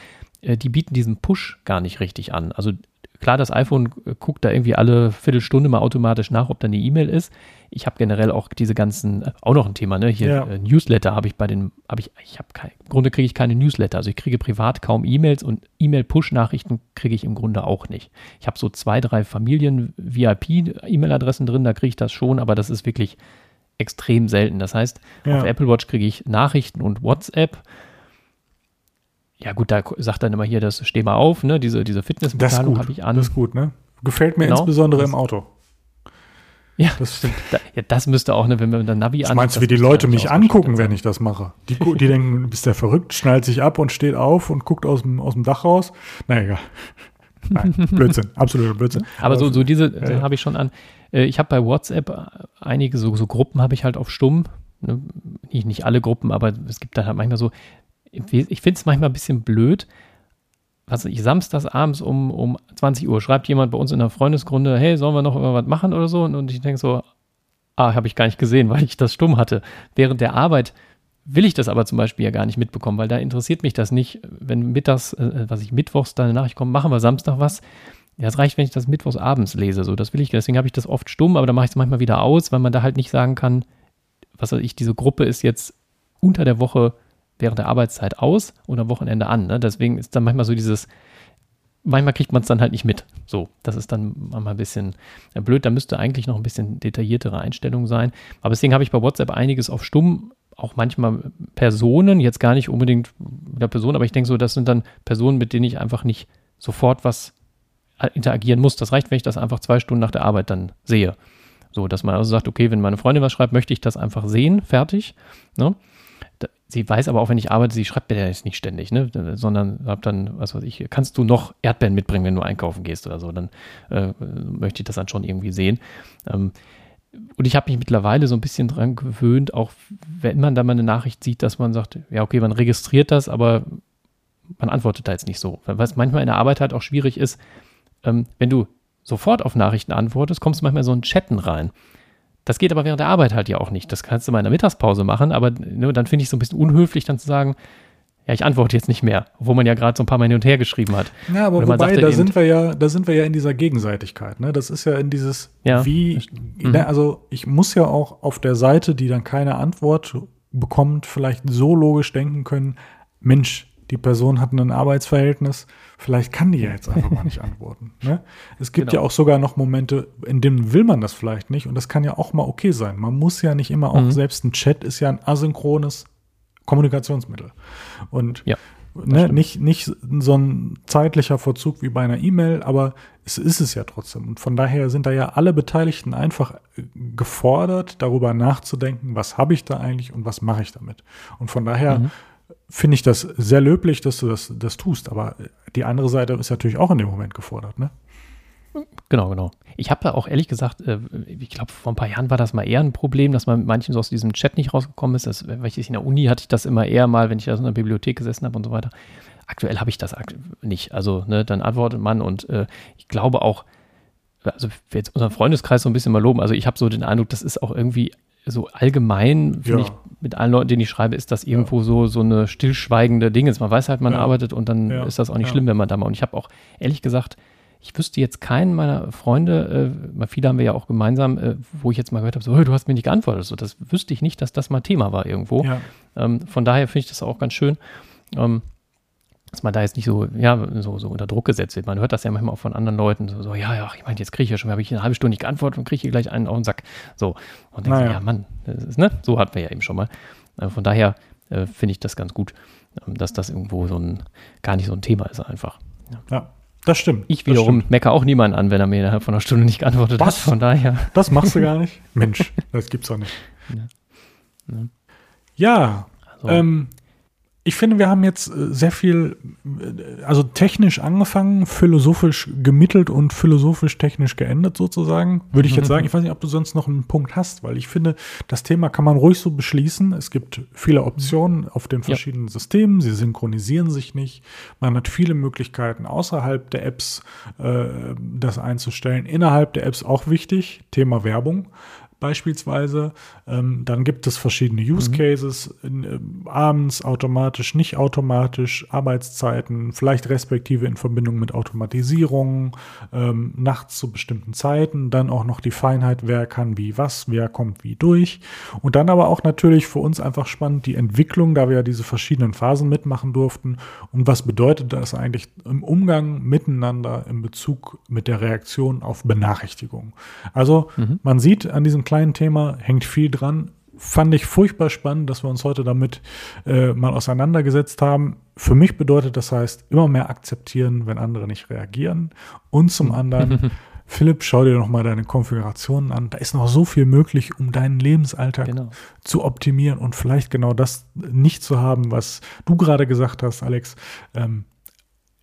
die bieten diesen Push gar nicht richtig an. Also klar, das iPhone guckt da irgendwie alle Viertelstunde mal automatisch nach, ob da eine E-Mail ist. Ich habe generell auch diese ganzen, äh, auch noch ein Thema, ne? Hier Ja. äh, Newsletter habe ich bei den, habe ich, ich habe kein, im Grunde kriege ich keine Newsletter. Also ich kriege privat kaum E-Mails und E-Mail-Push-Nachrichten kriege ich im Grunde auch nicht. Ich habe so zwei, drei Familien-VIP-E-Mail-Adressen drin, da kriege ich das schon, aber das ist wirklich extrem selten. Das heißt, Ja. auf Apple Watch kriege ich Nachrichten und WhatsApp. Ja gut, da sagt dann immer hier, das steh mal auf, ne? Diese, diese gut. habe ich an. Das ist gut, ne? Gefällt mir Genau. insbesondere Das- im Auto. ja, Das stimmt. da, ja, das müsste auch, ne, wenn wir dann Navi an. meinst du, wie die Leute mich angucken, wenn ich das mache? Die, die denken, du bist der verrückt, schnallt sich ab und steht auf und guckt aus dem, aus dem Dach raus. Na egal. Nein, Blödsinn, absoluter Blödsinn. Aber so, so diese Ja, ja. habe ich schon an. Äh, Ich habe bei WhatsApp äh, einige so, so Gruppen habe ich halt auf stumm. Ne? Nicht, nicht alle Gruppen, aber es gibt dann halt manchmal so. Ich finde es manchmal ein bisschen blöd. Was ich samstags abends um, um 20 Uhr schreibt jemand bei uns in der Freundesgrunde, hey, sollen wir noch was machen oder so? Und, und ich denke so, ah, habe ich gar nicht gesehen, weil ich das stumm hatte. Während der Arbeit will ich das aber zum Beispiel ja gar nicht mitbekommen, weil da interessiert mich das nicht, wenn mittags, äh, was ich mittwochs da eine Nachricht kommt, machen wir Samstag was. Ja, es reicht, wenn ich das mittwochs abends lese. So, das will ich. Deswegen habe ich das oft stumm, aber da mache ich es manchmal wieder aus, weil man da halt nicht sagen kann, was weiß ich, diese Gruppe ist jetzt unter der Woche während der Arbeitszeit aus und am Wochenende an. Ne? Deswegen ist dann manchmal so dieses, manchmal kriegt man es dann halt nicht mit. So, das ist dann manchmal ein bisschen äh, blöd. Da müsste eigentlich noch ein bisschen detailliertere Einstellung sein. Aber deswegen habe ich bei WhatsApp einiges auf stumm. Auch manchmal Personen, jetzt gar nicht unbedingt wieder Personen, aber ich denke so, das sind dann Personen, mit denen ich einfach nicht sofort was äh, interagieren muss. Das reicht, wenn ich das einfach zwei Stunden nach der Arbeit dann sehe. So, dass man also sagt, okay, wenn meine Freundin was schreibt, möchte ich das einfach sehen, fertig. Ne? Sie weiß aber auch, wenn ich arbeite, sie schreibt mir ja jetzt nicht ständig, ne? sondern hab dann, was weiß ich, kannst du noch Erdbeeren mitbringen, wenn du einkaufen gehst oder so, dann äh, möchte ich das dann schon irgendwie sehen. Ähm, und ich habe mich mittlerweile so ein bisschen dran gewöhnt, auch wenn man da mal eine Nachricht sieht, dass man sagt, ja, okay, man registriert das, aber man antwortet da jetzt nicht so. Es manchmal in der Arbeit halt auch schwierig ist, ähm, wenn du sofort auf Nachrichten antwortest, kommst du manchmal so in Chatten rein. Das geht aber während der Arbeit halt ja auch nicht. Das kannst du mal in der Mittagspause machen, aber ne, dann finde ich es so ein bisschen unhöflich, dann zu sagen, ja, ich antworte jetzt nicht mehr, obwohl man ja gerade so ein paar Mal hin und her geschrieben hat. Ja, aber wobei, sagt da sind wir ja, da sind wir ja in dieser Gegenseitigkeit. Ne? Das ist ja in dieses, Ja, wie, Mhm. ne, also ich muss ja auch auf der Seite, die dann keine Antwort bekommt, vielleicht so logisch denken können, Mensch, die Person hat ein Arbeitsverhältnis, vielleicht kann die ja jetzt einfach mal nicht antworten. Ne? Es gibt Genau. ja auch sogar noch Momente, in denen will man das vielleicht nicht und das kann ja auch mal okay sein. Man muss ja nicht immer auch, Mhm. selbst ein Chat ist ja ein asynchrones Kommunikationsmittel. Und Ja, ne, nicht, nicht so ein zeitlicher Verzug wie bei einer E-Mail, aber es ist es ja trotzdem. Und von daher sind da ja alle Beteiligten einfach äh, gefordert, darüber nachzudenken, was habe ich da eigentlich und was mache ich damit. Und von daher Mhm. Finde ich das sehr löblich, dass du das, das tust. Aber die andere Seite ist natürlich auch in dem Moment gefordert. Ne? Genau, genau. Ich habe da auch ehrlich gesagt, äh, ich glaube, vor ein paar Jahren war das mal eher ein Problem, dass man mit manchen so aus diesem Chat nicht rausgekommen ist. Das, weil ich in der Uni hatte ich das immer eher mal, wenn ich da so in der Bibliothek gesessen habe und so weiter. Aktuell habe ich das nicht. Also, ne, dann antwortet man und äh, ich glaube auch, also jetzt unseren Freundeskreis so ein bisschen mal loben. Also ich habe so den Eindruck, das ist auch irgendwie so allgemein, finde Ja. ich, mit allen Leuten, denen ich schreibe, ist das irgendwo so, so eine stillschweigende Dinge. Man weiß halt, man Ja. arbeitet und dann Ja. ist das auch nicht Ja. schlimm, wenn man da mal. Und ich habe auch ehrlich gesagt, ich wüsste jetzt keinen meiner Freunde, äh, viele haben wir ja auch gemeinsam, äh, wo ich jetzt mal gehört habe, so, hey, du hast mir nicht geantwortet. So, das wüsste ich nicht, dass das mal Thema war irgendwo. Ja. Ähm, von daher finde ich das auch ganz schön, ähm, dass man da jetzt nicht so, ja, so, so unter Druck gesetzt wird. Man hört das ja manchmal auch von anderen Leuten, so, so ja, ja, ich meine, jetzt kriege ich ja schon, habe ich eine halbe Stunde nicht geantwortet und kriege hier gleich einen auf den Sack. So, und denke, Naja. ja, Mann, ist, ne? so hatten wir ja eben schon mal. Äh, von daher äh, finde ich das ganz gut, ähm, dass das irgendwo so ein, gar nicht so ein Thema ist einfach. ja, das stimmt. Ich wiederum stimmt. meckere auch niemanden an, wenn er mir innerhalb von einer Stunde nicht geantwortet Was? hat. Von daher. Das machst du gar nicht? Mensch, das gibt's doch nicht. Ja. Ja, Also, Ähm, ich finde, wir haben jetzt äh, sehr viel, äh, also technisch angefangen, philosophisch gemittelt und philosophisch technisch geendet sozusagen, würde ich jetzt sagen. Ich weiß nicht, ob du sonst noch einen Punkt hast, weil ich finde, das Thema kann man ruhig so beschließen. Es gibt viele Optionen auf den verschiedenen Systemen, sie synchronisieren sich nicht. Man hat viele Möglichkeiten außerhalb der Apps äh, das einzustellen. Innerhalb der Apps auch wichtig, Thema Werbung. Beispielsweise. Ähm, dann gibt es verschiedene Use mhm. Cases, in, äh, abends automatisch, nicht automatisch, Arbeitszeiten, vielleicht respektive in Verbindung mit Automatisierung, ähm, nachts zu bestimmten Zeiten, dann auch noch die Feinheit, wer kann wie was, wer kommt wie durch. Und dann aber auch natürlich für uns einfach spannend die Entwicklung, da wir ja diese verschiedenen Phasen mitmachen durften. Und was bedeutet das eigentlich im Umgang miteinander in Bezug mit der Reaktion auf Benachrichtigungen? Also mhm. man sieht an diesem kleinen Thema, hängt viel dran. Fand ich furchtbar spannend, dass wir uns heute damit äh, mal auseinandergesetzt haben. Für mich bedeutet das heißt, immer mehr akzeptieren, wenn andere nicht reagieren. Und zum anderen, Philipp, schau dir noch mal deine Konfigurationen an. Da ist noch so viel möglich, um deinen Lebensalltag genau. zu optimieren und vielleicht genau das nicht zu haben, was du gerade gesagt hast, Alex. Ähm,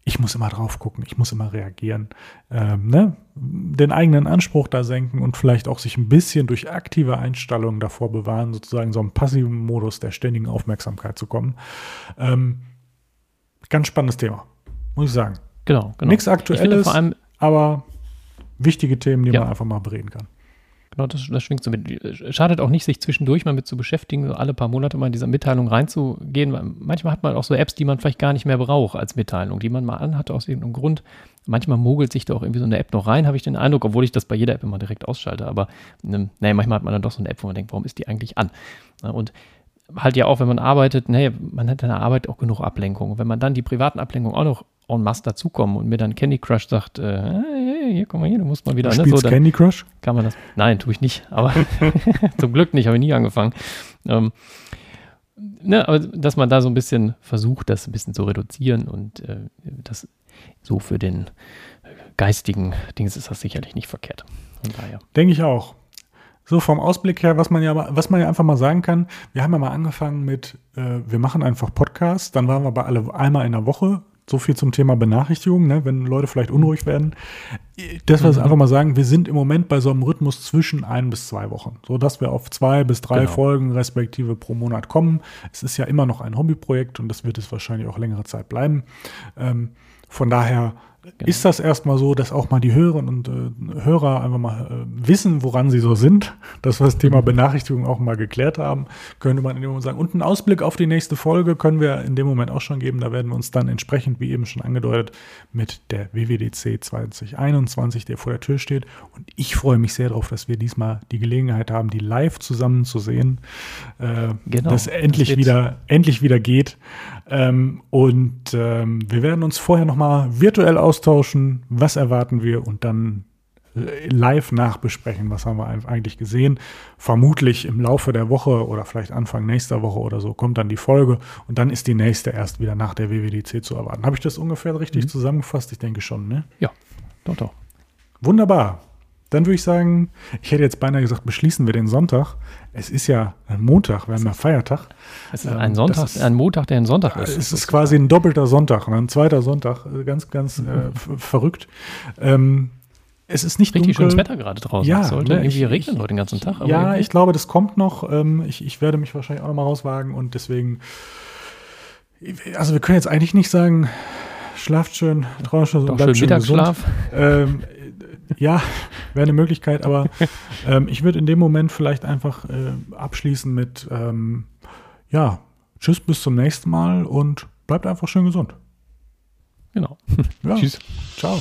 ich muss immer drauf gucken, ich muss immer reagieren, ähm, ne? den eigenen Anspruch da senken und vielleicht auch sich ein bisschen durch aktive Einstellungen davor bewahren, sozusagen so einen passiven Modus der ständigen Aufmerksamkeit zu kommen. Ähm, ganz spannendes Thema, muss ich sagen. Genau, genau. Nichts Aktuelles, aber wichtige Themen, die ja. man einfach mal bereden kann. Genau, das, das schwingt so mit. Schadet auch nicht, sich zwischendurch mal mit zu beschäftigen, so alle paar Monate mal in dieser Mitteilung reinzugehen. Manchmal hat man auch so Apps, die man vielleicht gar nicht mehr braucht als Mitteilung, die man mal anhatte aus irgendeinem Grund. Manchmal mogelt sich da auch irgendwie so eine App noch rein, habe ich den Eindruck, obwohl ich das bei jeder App immer direkt ausschalte. Aber ne, nee, manchmal hat man dann doch so eine App, wo man denkt, warum ist die eigentlich an? Und halt ja auch, wenn man arbeitet, nee, man hat in der Arbeit auch genug Ablenkung. Wenn man dann die privaten Ablenkungen auch noch en masse dazukommen und mir dann Candy Crush sagt, äh, hey, hier, guck mal hier, du musst mal wieder. Du ne, spielst so, Candy Crush? Kann man das? Nein, tue ich nicht, aber zum Glück nicht, habe ich nie angefangen. Ähm, ne, aber dass man da so ein bisschen versucht, das ein bisschen zu reduzieren und äh, das so für den geistigen Dings ist das sicherlich nicht verkehrt. Von daher. Denke ich auch. So vom Ausblick her, was man ja, was man ja einfach mal sagen kann, wir haben ja mal angefangen mit, äh, wir machen einfach Podcasts, dann waren wir bei alle einmal in der Woche so viel zum Thema Benachrichtigung, ne, wenn Leute vielleicht unruhig werden. Das, was mhm. einfach mal sagen, wir sind im Moment bei so einem Rhythmus zwischen ein bis zwei Wochen, so dass wir auf zwei bis drei genau. Folgen respektive pro Monat kommen. Es ist ja immer noch ein Hobbyprojekt und das wird es wahrscheinlich auch längere Zeit bleiben. Ähm, von daher Genau. Ist das erstmal so, dass auch mal die Hörerinnen und äh, Hörer einfach mal äh, wissen, woran sie so sind, dass wir das Thema mhm. Benachrichtigung auch mal geklärt haben, könnte man in dem Moment sagen. Und einen Ausblick auf die nächste Folge können wir in dem Moment auch schon geben. Da werden wir uns dann entsprechend, wie eben schon angedeutet, mit der WWDC 2021, der vor der Tür steht. Und ich freue mich sehr darauf, dass wir diesmal die Gelegenheit haben, die live zusammen zu sehen, äh, genau. dass endlich das wieder, endlich wieder geht. Ähm, und ähm, wir werden uns vorher nochmal virtuell austauschen, was erwarten wir und dann äh, live nachbesprechen, was haben wir eigentlich gesehen. Vermutlich im Laufe der Woche oder vielleicht Anfang nächster Woche oder so kommt dann die Folge und dann ist die nächste erst wieder nach der WWDC zu erwarten. Habe ich das ungefähr richtig mhm. zusammengefasst? Ich denke schon, ne? Ja, doch, doch. Wunderbar. Dann würde ich sagen, ich hätte jetzt beinahe gesagt, beschließen wir den Sonntag. Es ist ja ein Montag, wir haben ja Feiertag. Es ist ein ähm, Sonntag, ist, ein Montag, der ein Sonntag ist. Es ist quasi ein doppelter Sonntag, ein zweiter Sonntag. Ganz, ganz äh, mhm. verrückt. Ähm, es ist nicht Richtig dunkel. schönes Wetter gerade draußen. Ja, es sollte ne, irgendwie regnen heute den ganzen Tag. ja, irgendwie. ich glaube, das kommt noch. Ähm, ich, ich werde mich wahrscheinlich auch noch mal rauswagen und deswegen, also wir können jetzt eigentlich nicht sagen, schlaft schön, träumt schön, Doch, schön Mittagsschlaf. Ähm, ja, wäre eine Möglichkeit, aber ähm, ich würde in dem Moment vielleicht einfach äh, abschließen mit, ähm, ja, tschüss, bis zum nächsten Mal und bleibt einfach schön gesund. Genau. Ja. Tschüss. Ciao.